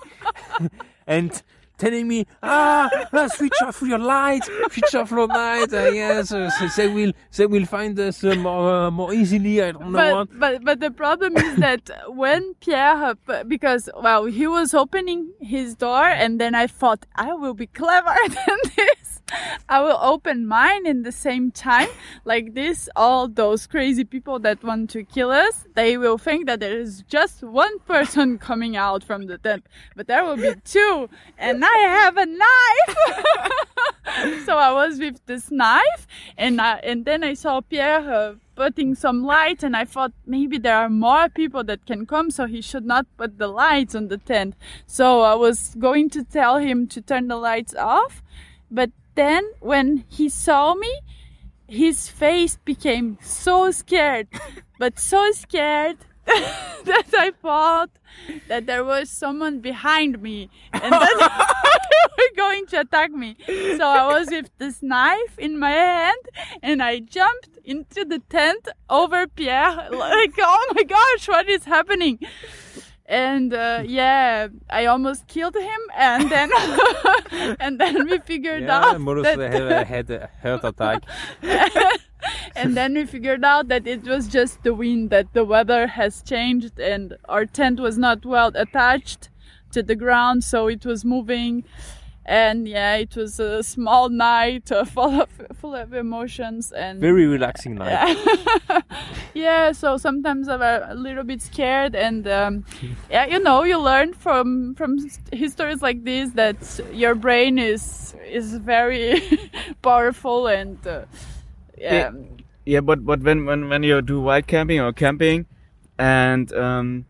and telling me, ah, ah, switch off your light, switch off your light. Uh, yes, uh, they will, they will find us uh, more, uh, more easily. I don't know what. but, but but the problem is that when Pierre, because well, he was opening his door, and then I thought I will be clever than this. I will open mine in the same time, like this. All those crazy people that want to kill us, they will think that there is just one person coming out from the tent, but there will be two, and I have a knife. so I was with this knife, and I, and then I saw Pierre uh, putting some light, and I thought maybe there are more people that can come, so he should not put the lights on the tent. So I was going to tell him to turn the lights off, but then when he saw me, his face became so scared, but so scared that I thought that there was someone behind me and that they were going to attack me. So I was with this knife in my hand and I jumped into the tent over Pierre, like, oh my gosh, what is happening? And uh, yeah, I almost killed him, and then and then we figured Yeah, out Morris that had, had a heart attack. and then we figured out that it was just the wind that the weather has changed and our tent was not well attached to the ground so it was moving and yeah it was a small night uh, full of full of emotions and Very relaxing night. yeah yeah so sometimes i'm a a little bit scared and um, yeah you know you learn from from histories like this that your brain is is very powerful and uh, yeah, Yeah. Yeah, but but when when when you do wild camping or camping, and um,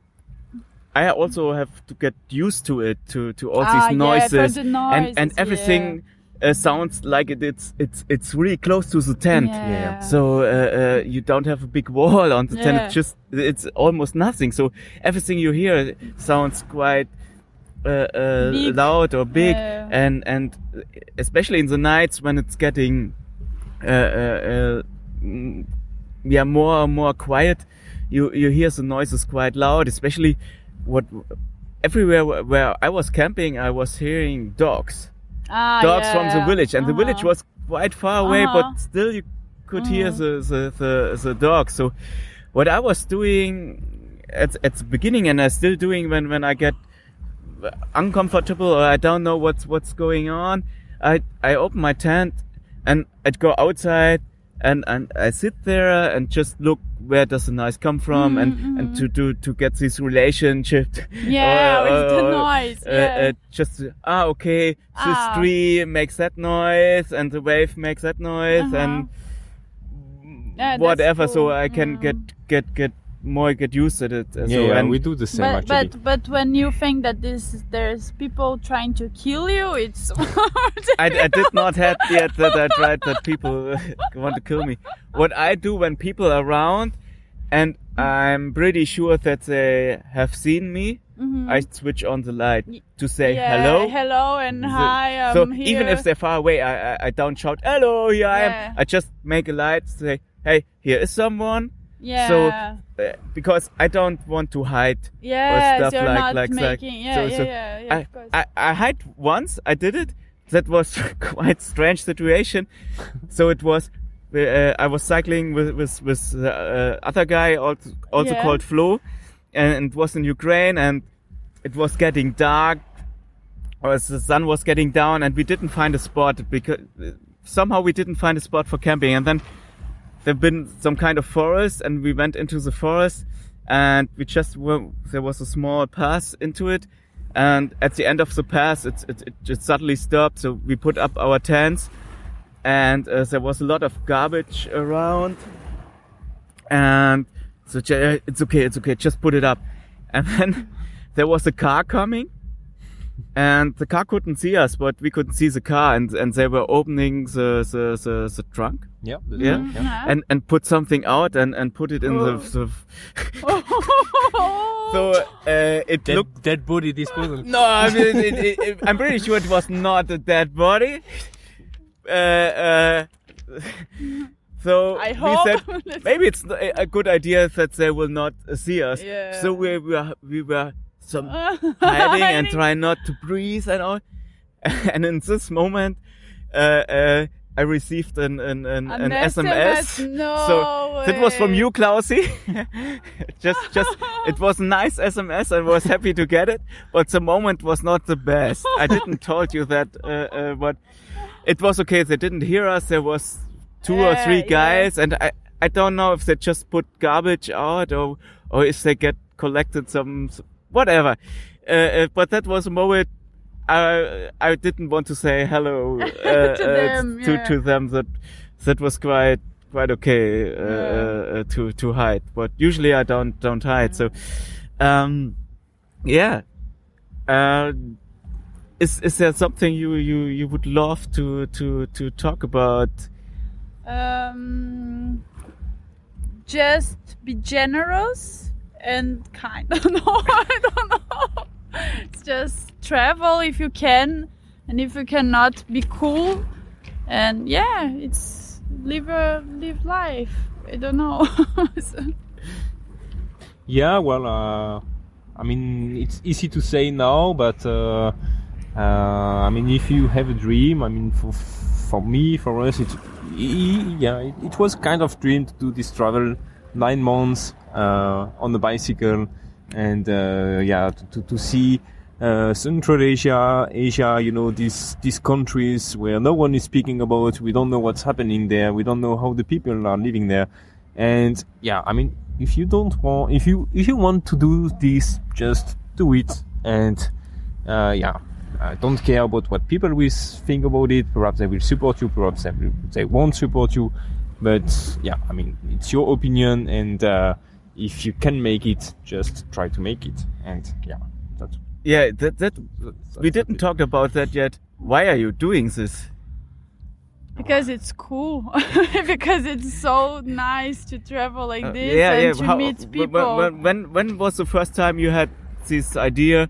I also have to get used to it to to all Ah, these yeah, noises, for the and and noises, everything uh, sounds like it, it's it's it's really close to the tent. Yeah. So uh, uh, you don't have a big wall on the tent. Yeah. It's just it's almost nothing. So everything you hear sounds quite uh, uh, loud or big, Yeah. and and especially in the nights when it's getting uh, uh, uh, mm, yeah more more quiet, you you hear the noises quite loud. Especially what everywhere where- I was camping, I was hearing dogs Ah, dogs from the village, and the village Uh-huh. was quite far away, Uh-huh. but still you could hear the, the, the, the dogs. So what I was doing at, at the beginning, and I'm still doing when, when I get uncomfortable or I don't know what's what's going on, I I open my tent and I'd go outside and and I sit there and just look where does the noise come from and and to to to get this relationship Yeah, with the noise, uh, yeah. uh, just ah okay this Ah. tree makes that noise and the wave makes that noise Uh-huh. and Yeah, that's whatever so. I can get get get more get used to it uh, Yeah, so, yeah, and we do the same But, actually. but but when you think that this there's people trying to kill you, it's I, I did not have yet that I tried that people uh, want to kill me. What I do when people are around, and I'm pretty sure that they have seen me, mm-hmm. I switch on the light to say yeah, hello. hello and So- hi. I'm so here. even if they're far away, I, I, I don't shout hello. Here I am. I just make a light, to say hey, here is someone. Yeah, So uh, because I don't want to hide yes, stuff you're like- not like making. Yeah, So- yeah, so yeah, yeah, I, of course. I, I hide once. I did it. That was quite strange situation. so it was. Uh, I was cycling with with with uh, other guy, also also Yeah. called Flo, and it was in Ukraine, and it was getting dark, or the sun was getting down, and we didn't find a spot because somehow we didn't find a spot for camping, and then there've been some kind of forest and we went into the forest and we just were, there was a small pass into it. And at the end of the pass it, it, it just suddenly stopped so we put up our tents. And uh, there was a lot of garbage around. And so it's okay it's okay just put it up. And then there was a car coming and the car couldn't see us, but we couldn't see the car and, and they were opening the, the, the, the trunk Yeah. the- Yeah. Yeah. and, and put something out and, and put it in Oh. the, the so uh, it Dead, looked dead body disposal. no, I mean, it, it, it, I'm pretty sure it was not a dead body. Uh, uh, so I we hope. said maybe it's a a good idea that they will not see us. Yeah. So we were we were some hiding and trying not to breathe and all. And in this moment, uh, uh, I received an an, an, An SMS? SMS. No so that was from you, Klausi. just just it was a nice SMS. I was happy to get it, but the moment was not the best. I didn't told you that, uh, uh, but it was okay. They didn't hear us. There was two or Yeah, three yeah. guys, and I I don't know if they just put garbage out or or if they get collected some whatever. Uh, uh, but that was a moment. I I didn't want to say hello uh, To uh, them, to yeah. to them. That that was quite quite okay uh, Yeah. to to hide. But usually I don't don't hide. So, um, yeah. Uh, is is there something you you you would love to to to talk about? Um, just be generous and kind. no, I don't know. It's just travel if you can, and if you cannot, be cool. And yeah, it's live a live life. I don't know. So- Yeah, well, uh, I mean, it's easy to say now, but uh, uh, I mean, if you have a dream, I mean, for for me, for us, it's e- yeah, it, it was kind of dream to do this travel nine months on the bicycle, and uh, yeah, to, to, to see. Uh, Central Asia, Asia, you know, these these countries where no one is speaking about. We don't know what's happening there. We don't know how the people are living there. And yeah, I mean, if you don't want, if you if you want to do this, just do it. And uh, yeah, I don't care about what people will think about it. Perhaps they will support you. Perhaps they, will, they won't support you. But yeah, I mean, it's your opinion, and uh, if you can make it, just try to make it. And yeah, that's. Yeah, that that that's we didn't talk about that yet. Why are you doing this? because it's cool. because it's so nice to travel like Uh, this and to how- meet when- people. When, when when was the first time you had this idea?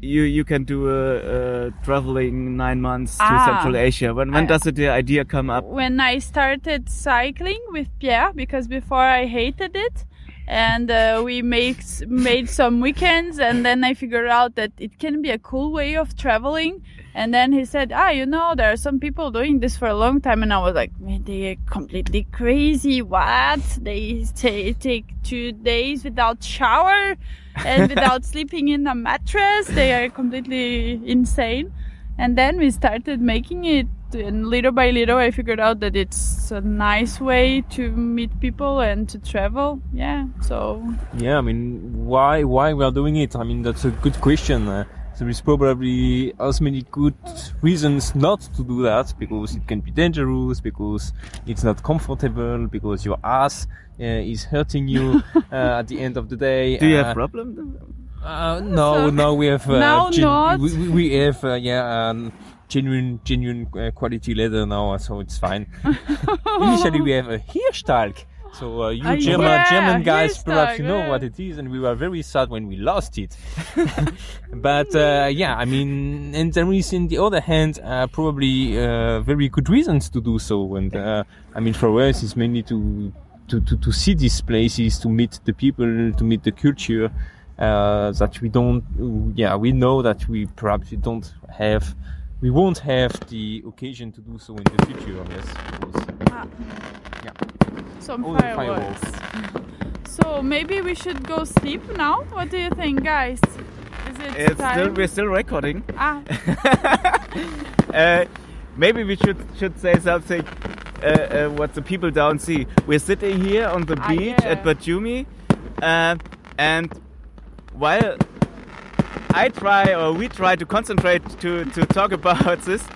You you can do a, a traveling nine months to Ah. Central Asia. When when I- does the idea come up? when I started cycling with Pierre, because before I hated it, and uh, we made made some weekends, and then I figured out that it can be a cool way of traveling. And then he said, "Ah, you know, there are some people doing this for a long time," and I was like, "Man, they are completely crazy. What? They ta take two days without shower and without sleeping in a mattress. They are completely insane." And then we started making it, and little by little, I figured out that it's a nice way to meet people and to travel. Yeah, so Yeah, I mean, why why we are doing it? I mean, that's a good question. Uh, there is probably as many good reasons not to do that because it can be dangerous, because it's not comfortable, because your ass uh, is hurting you uh, at the end of the day. Do you uh, have problem? Uh, no, So- no, we have uh, Now not. we, we- we have uh, yeah um, genuine genuine uh, quality leather now, so it's fine. Initially, we have a Hirschtalg. So uh, you Ah, German yeah, German guys, perhaps you know yeah. what it is, and we were very sad when we lost it. but uh, yeah, I mean, and there is, in the other hand, uh, probably uh, very good reasons to do so. And uh, I mean, for us, it's mainly to to, to, to see these places, to meet the people, to meet the culture uh, that we don't. Yeah, we know that we perhaps we don't have. We won't have the occasion to do so in the future, yes. because, ah, yeah. some All the fireworks. So maybe we should go sleep now. What do you think, guys? Is it It's time? still we're still recording. ah, uh, maybe we should should say something. Uh, uh, what the people down see. We're sitting here on the Ah, beach yeah. at Batumi, uh, and while I try or we try to concentrate to to talk about this,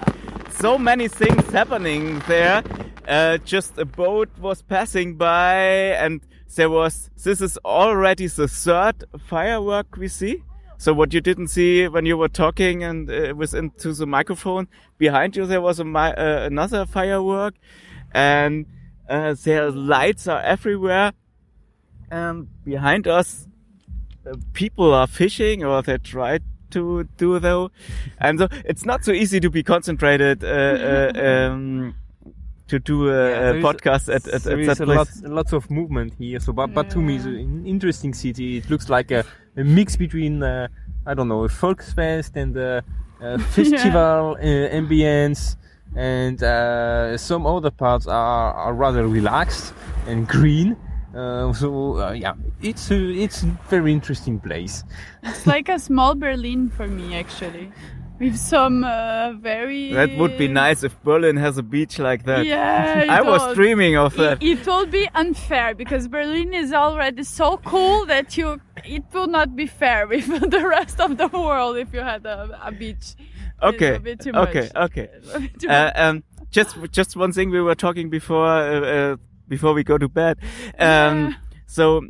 so many things happening there. Uh, just a boat was passing by, and there was. This is already the third firework we see. So what you didn't see when you were talking and uh, was into the microphone behind you, there was a uh, another firework, and uh, there lights are everywhere. And behind us, people are fishing or they try to do though, and so it's not so easy to be concentrated. Uh, uh, um, to do a, Yeah, a there is- podcast at, at, there at is that a place. lot, lots of movement here. So, but, but to me, it's Yeah. an interesting city. It looks like a, a mix between, uh, I don't know, a Volksfest and a, a festival uh, ambience. And uh, some other parts are, are rather relaxed and green. Uh, so uh, yeah, it's a it's a very interesting place. It's like a small Berlin for me, actually, with some uh, very. That would be nice if Berlin has a beach like that. Yeah, I it was would. dreaming of that. It, it will be unfair because Berlin is already so cool that you it will not be fair with the rest of the world if you had a, a beach. Okay, a bit too much. okay, okay. A bit too Uh, um, just just one thing we were talking before uh, uh, before we go to bed. Um, Yeah. So,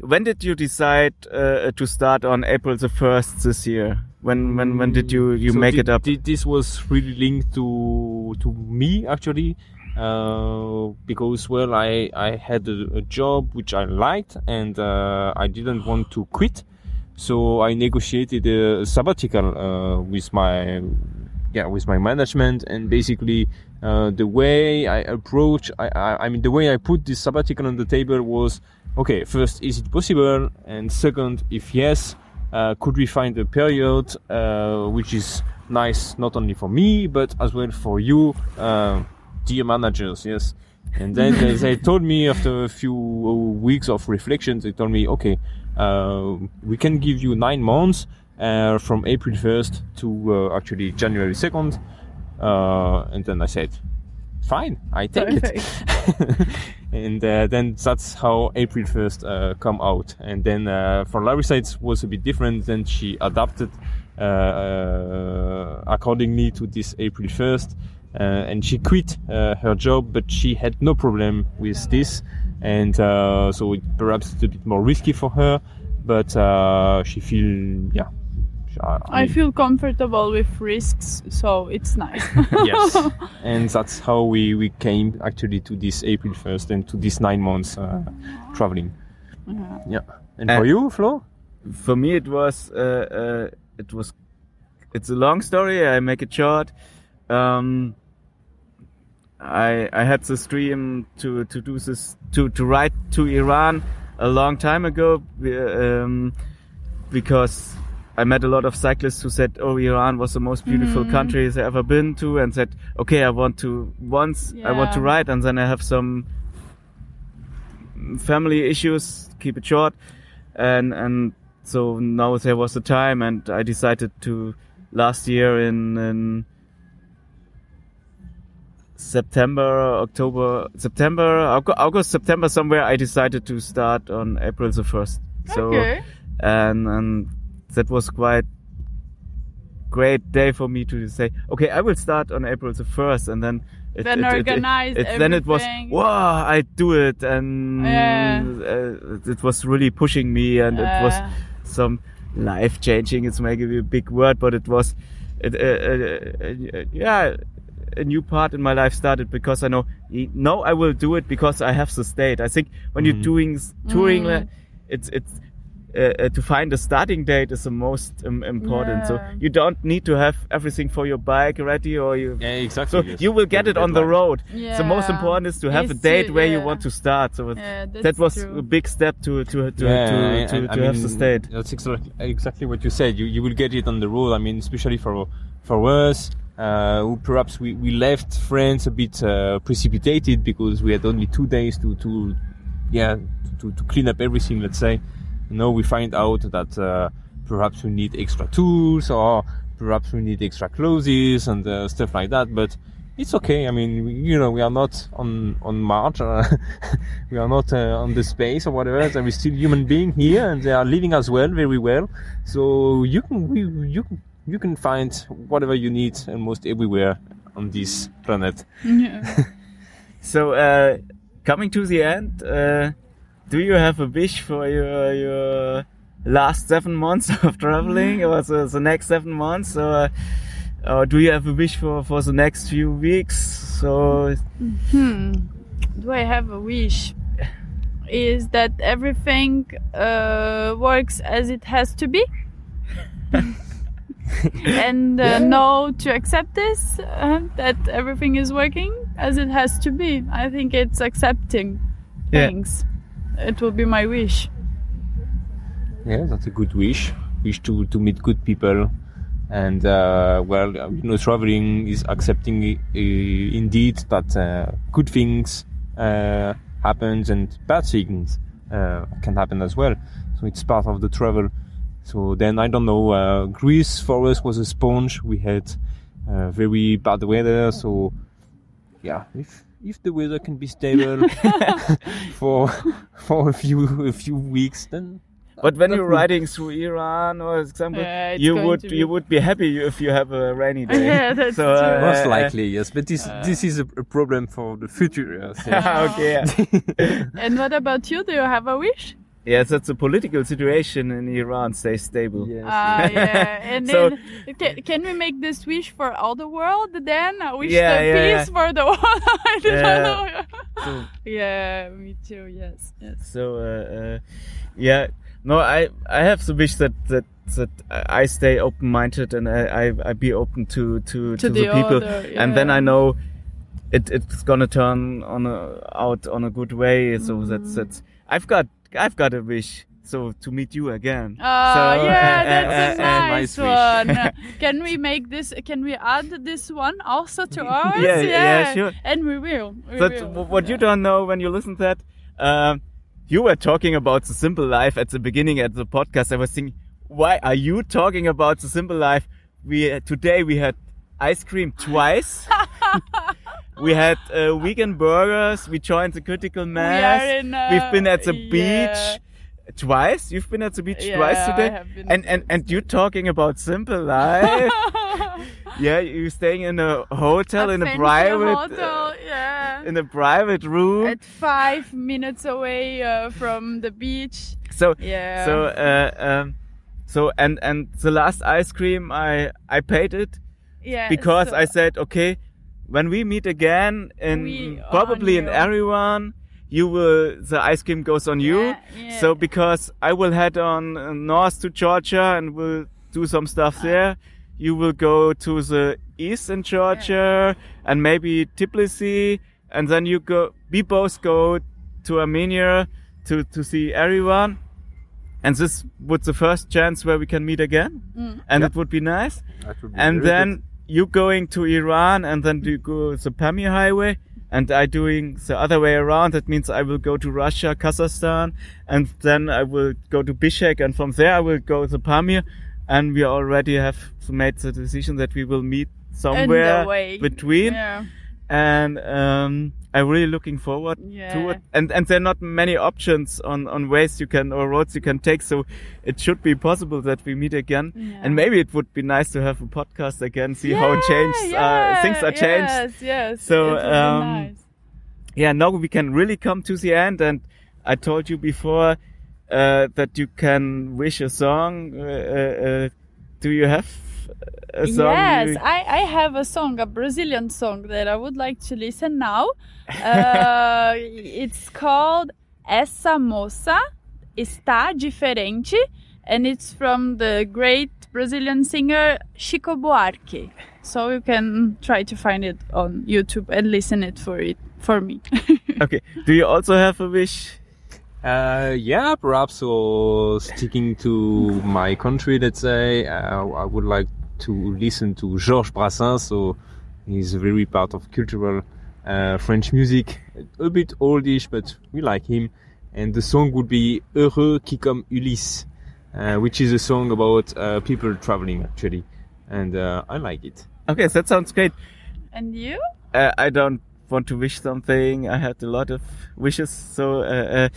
when did you decide uh, to start on April the first this year? When when when did you you So make it up? this was really linked to to me actually, uh, because well, I I had a, a job which I liked and uh, I didn't want to quit, so I negotiated a sabbatical uh, with my yeah with my management and basically uh, the way I approach I, I I mean the way I put this sabbatical on the table was okay first is it possible? And second if yes uh, could we find a period uh, which is nice not only for me but as well for you uh, dear managers yes? And then they, they told me after a few weeks of reflection they told me okay uh, we can give you nine months uh, from April 1st to uh, actually January 2nd uh, and then I said fine I take it. And uh, then that's how April 1st uh, come out. And then uh, for it was a bit different then she adapted uh, uh, accordingly to this April 1st uh, and she quit uh, her job but she had no problem with this. And uh, so it, perhaps it's a bit more risky for her but uh, she feel yeah I, I feel comfortable with risks, so it's nice. yes. And that's how we, we came actually to this April 1st and to this nine months uh, traveling. Yeah. And Uh, for you Flo? for me it was uh, uh, it was it's a long story i make it short. Um i i had this dream to to do this to to write to iran a long time ago um, because I met a lot of cyclists who said, "Oh, Iran was the most beautiful mm. country they ever been to," and said, "Okay, I want to once I want to ride," and then I have some family issues. Keep it short, and and so now there was the time, and I decided to last year in, in September, October, September, Aug- August, September, somewhere. I decided to start on April the first. So okay. and and that was quite great day for me to say, okay, I will start on April the first, and then it, Then it- it- organize it- then it was wow, I do it, and Yeah. uh, it was really pushing me, and it was Uh, some life changing. It's maybe a big word, but it was, it, uh, uh, uh, yeah, a new part in my life started because I know no, I will do it because I have the state. I think when you're doing touring, Mm. uh, it's it's. Uh, uh, to find a starting date is the most um, important. So you don't need to have everything for your bike ready, or you. yeah exactly So yes. you will get it on the Deadline. road. The most important is to have a date to- where you want to start. So Yeah, that was true. a big step to to to yeah, to, I- to, I to have the state. That's exactly, exactly what you said. You you will get it on the road. I mean, especially for for us, uh, who perhaps we, we left France a bit uh, precipitated because we had only two days to to yeah to, to clean up everything. Let's say. Now we find out that uh, perhaps we need extra tools or perhaps we need extra clothes and uh, stuff like that. But it's okay. I mean, we- you know, we are not on on Mars. Uh, we are not uh, on the space or whatever. There is still human being here, and they are living as well, very well. So you can we, you can you can find whatever you need almost everywhere on this planet. yeah. So uh, coming to the end, uh, do you have a wish for your your last seven months of traveling or the, the next seven months? So, uh, or do you have a wish for, for the next few weeks? So, Hmm. Do I have a wish? Is that everything uh, works as it has to be? and uh, know to accept this uh, that everything is working as it has to be. I think it's accepting Yeah. things. It will be my wish. Yeah, that's a good wish. Wish to, to meet good people. And, uh, well, you know, traveling is accepting uh, indeed that uh, good things uh, happens and bad things uh, can happen as well. So it's part of the travel. So then I don't know. Uh, Greece for us was a sponge. We had uh, very bad weather. So yeah, if if the weather can be stable for for a few a few weeks, then but when you're riding through Iran, or example, Yeah, it's you would be- you would be happy if you have a rainy day. Yeah, that's so, true. uh, most uh, likely yes. But this this is a, a problem for the future. I think. okay. Yeah. And what about you? Do you have a wish? Yes, that's a political situation in Iran stays stable. Ah, yeah. And So- then can, can we make this wish for all the world then? I wish Yeah, the yeah, peace for the world. I don't Yeah. know. So- yeah, me too. Yes, yes. So uh, uh, yeah, no, I I have the wish that that that I stay open minded and I, I I be open to to to, the the, people, other, and then. I know it it's gonna turn on a, out on a good way. So Mm. that's that's I've got I've got a wish. So to meet you again. Oh, so, yeah, uh, that's uh, a uh, nice, nice one. can we make this? Can we add this one also to ours? Yeah, yeah, sure. And we will. We But will. what you don't know when you listen to that, um, you were talking about the simple life at the beginning at the podcast. I was thinking, why are you talking about the simple life? We uh, today we had ice cream twice. We had uh, vegan burgers. We joined the critical mass. are in, uh, We've been at the yeah. beach twice. You've been at the beach Yeah, twice I today. have been and and and you talking about simple life? yeah, you're staying in a hotel in a private. hotel, uh, yeah. in a private room. At five minutes away uh, from the beach. so Yeah. so uh, um, so and and the last ice cream I I paid it Yeah. because so- I said okay when we meet again in We probably in you. everyone you will the ice cream goes on you Yeah, yeah. so because I will head on uh, north to Georgia and will do some stuff Ah. there you will go to the east in Georgia and maybe Tbilisi and then you go we both go to Armenia to to see everyone and this would the first chance where we can meet again Mm. and it would be nice That would be and very then good. You going to Iran and then you go the Pamir highway and I doing the other way around. That means I will go to Russia Kazakhstan and then I will go to Bishkek and from there I will go to Pamir and we already have made the decision that we will meet somewhere between. Yeah. and um, I'm really looking forward to it. And and there are not many options on on ways you can or roads you can take, so it should be possible that we meet again. Yeah. And maybe it would be nice to have a podcast again, see how Yeah, changed yeah, uh, things are changed. Yes, yes. So, um, nice. Yeah, now we can really come to the end. And I told you before uh, that you can wish a song. Uh, uh, uh, do you have? Yes, you- I, I have a song, a Brazilian song that I would like to listen now. Uh, it's called Essa Moça Está Diferente, and it's from the great Brazilian singer Chico Buarque. So you can try to find it on YouTube and listen it for it for me. okay. Do you also have a wish? Uh, yeah, perhaps so sticking to my country, let's say, uh, I would like to listen to Georges Brassens. So he's very part of cultural uh, French music, a bit oldish, but we like him. And the song would be Heureux qui comme Ulysse, uh, which is a song about uh, people traveling actually, and uh, I like it. Okay, that sounds great. and you? uh, I don't want to wish something. I had a lot of wishes, so uh, uh,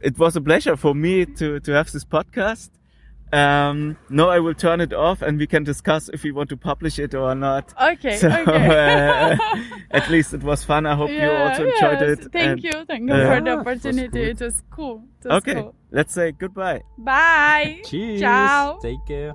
it was a pleasure for me to to have this podcast. Um, no, I will turn it off, and we can discuss if we want to publish it or not. Okay, So okay. uh, at least it was fun. I hope you also enjoyed yes. it. Thank and- you. Thank you uh, for the Yeah, it was opportunity. It was cool. It was Okay, cool. let's say goodbye. Bye. Cheers. Ciao. Take care.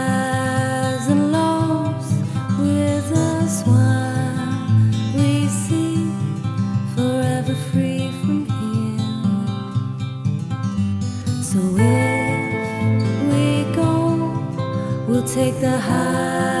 take the highs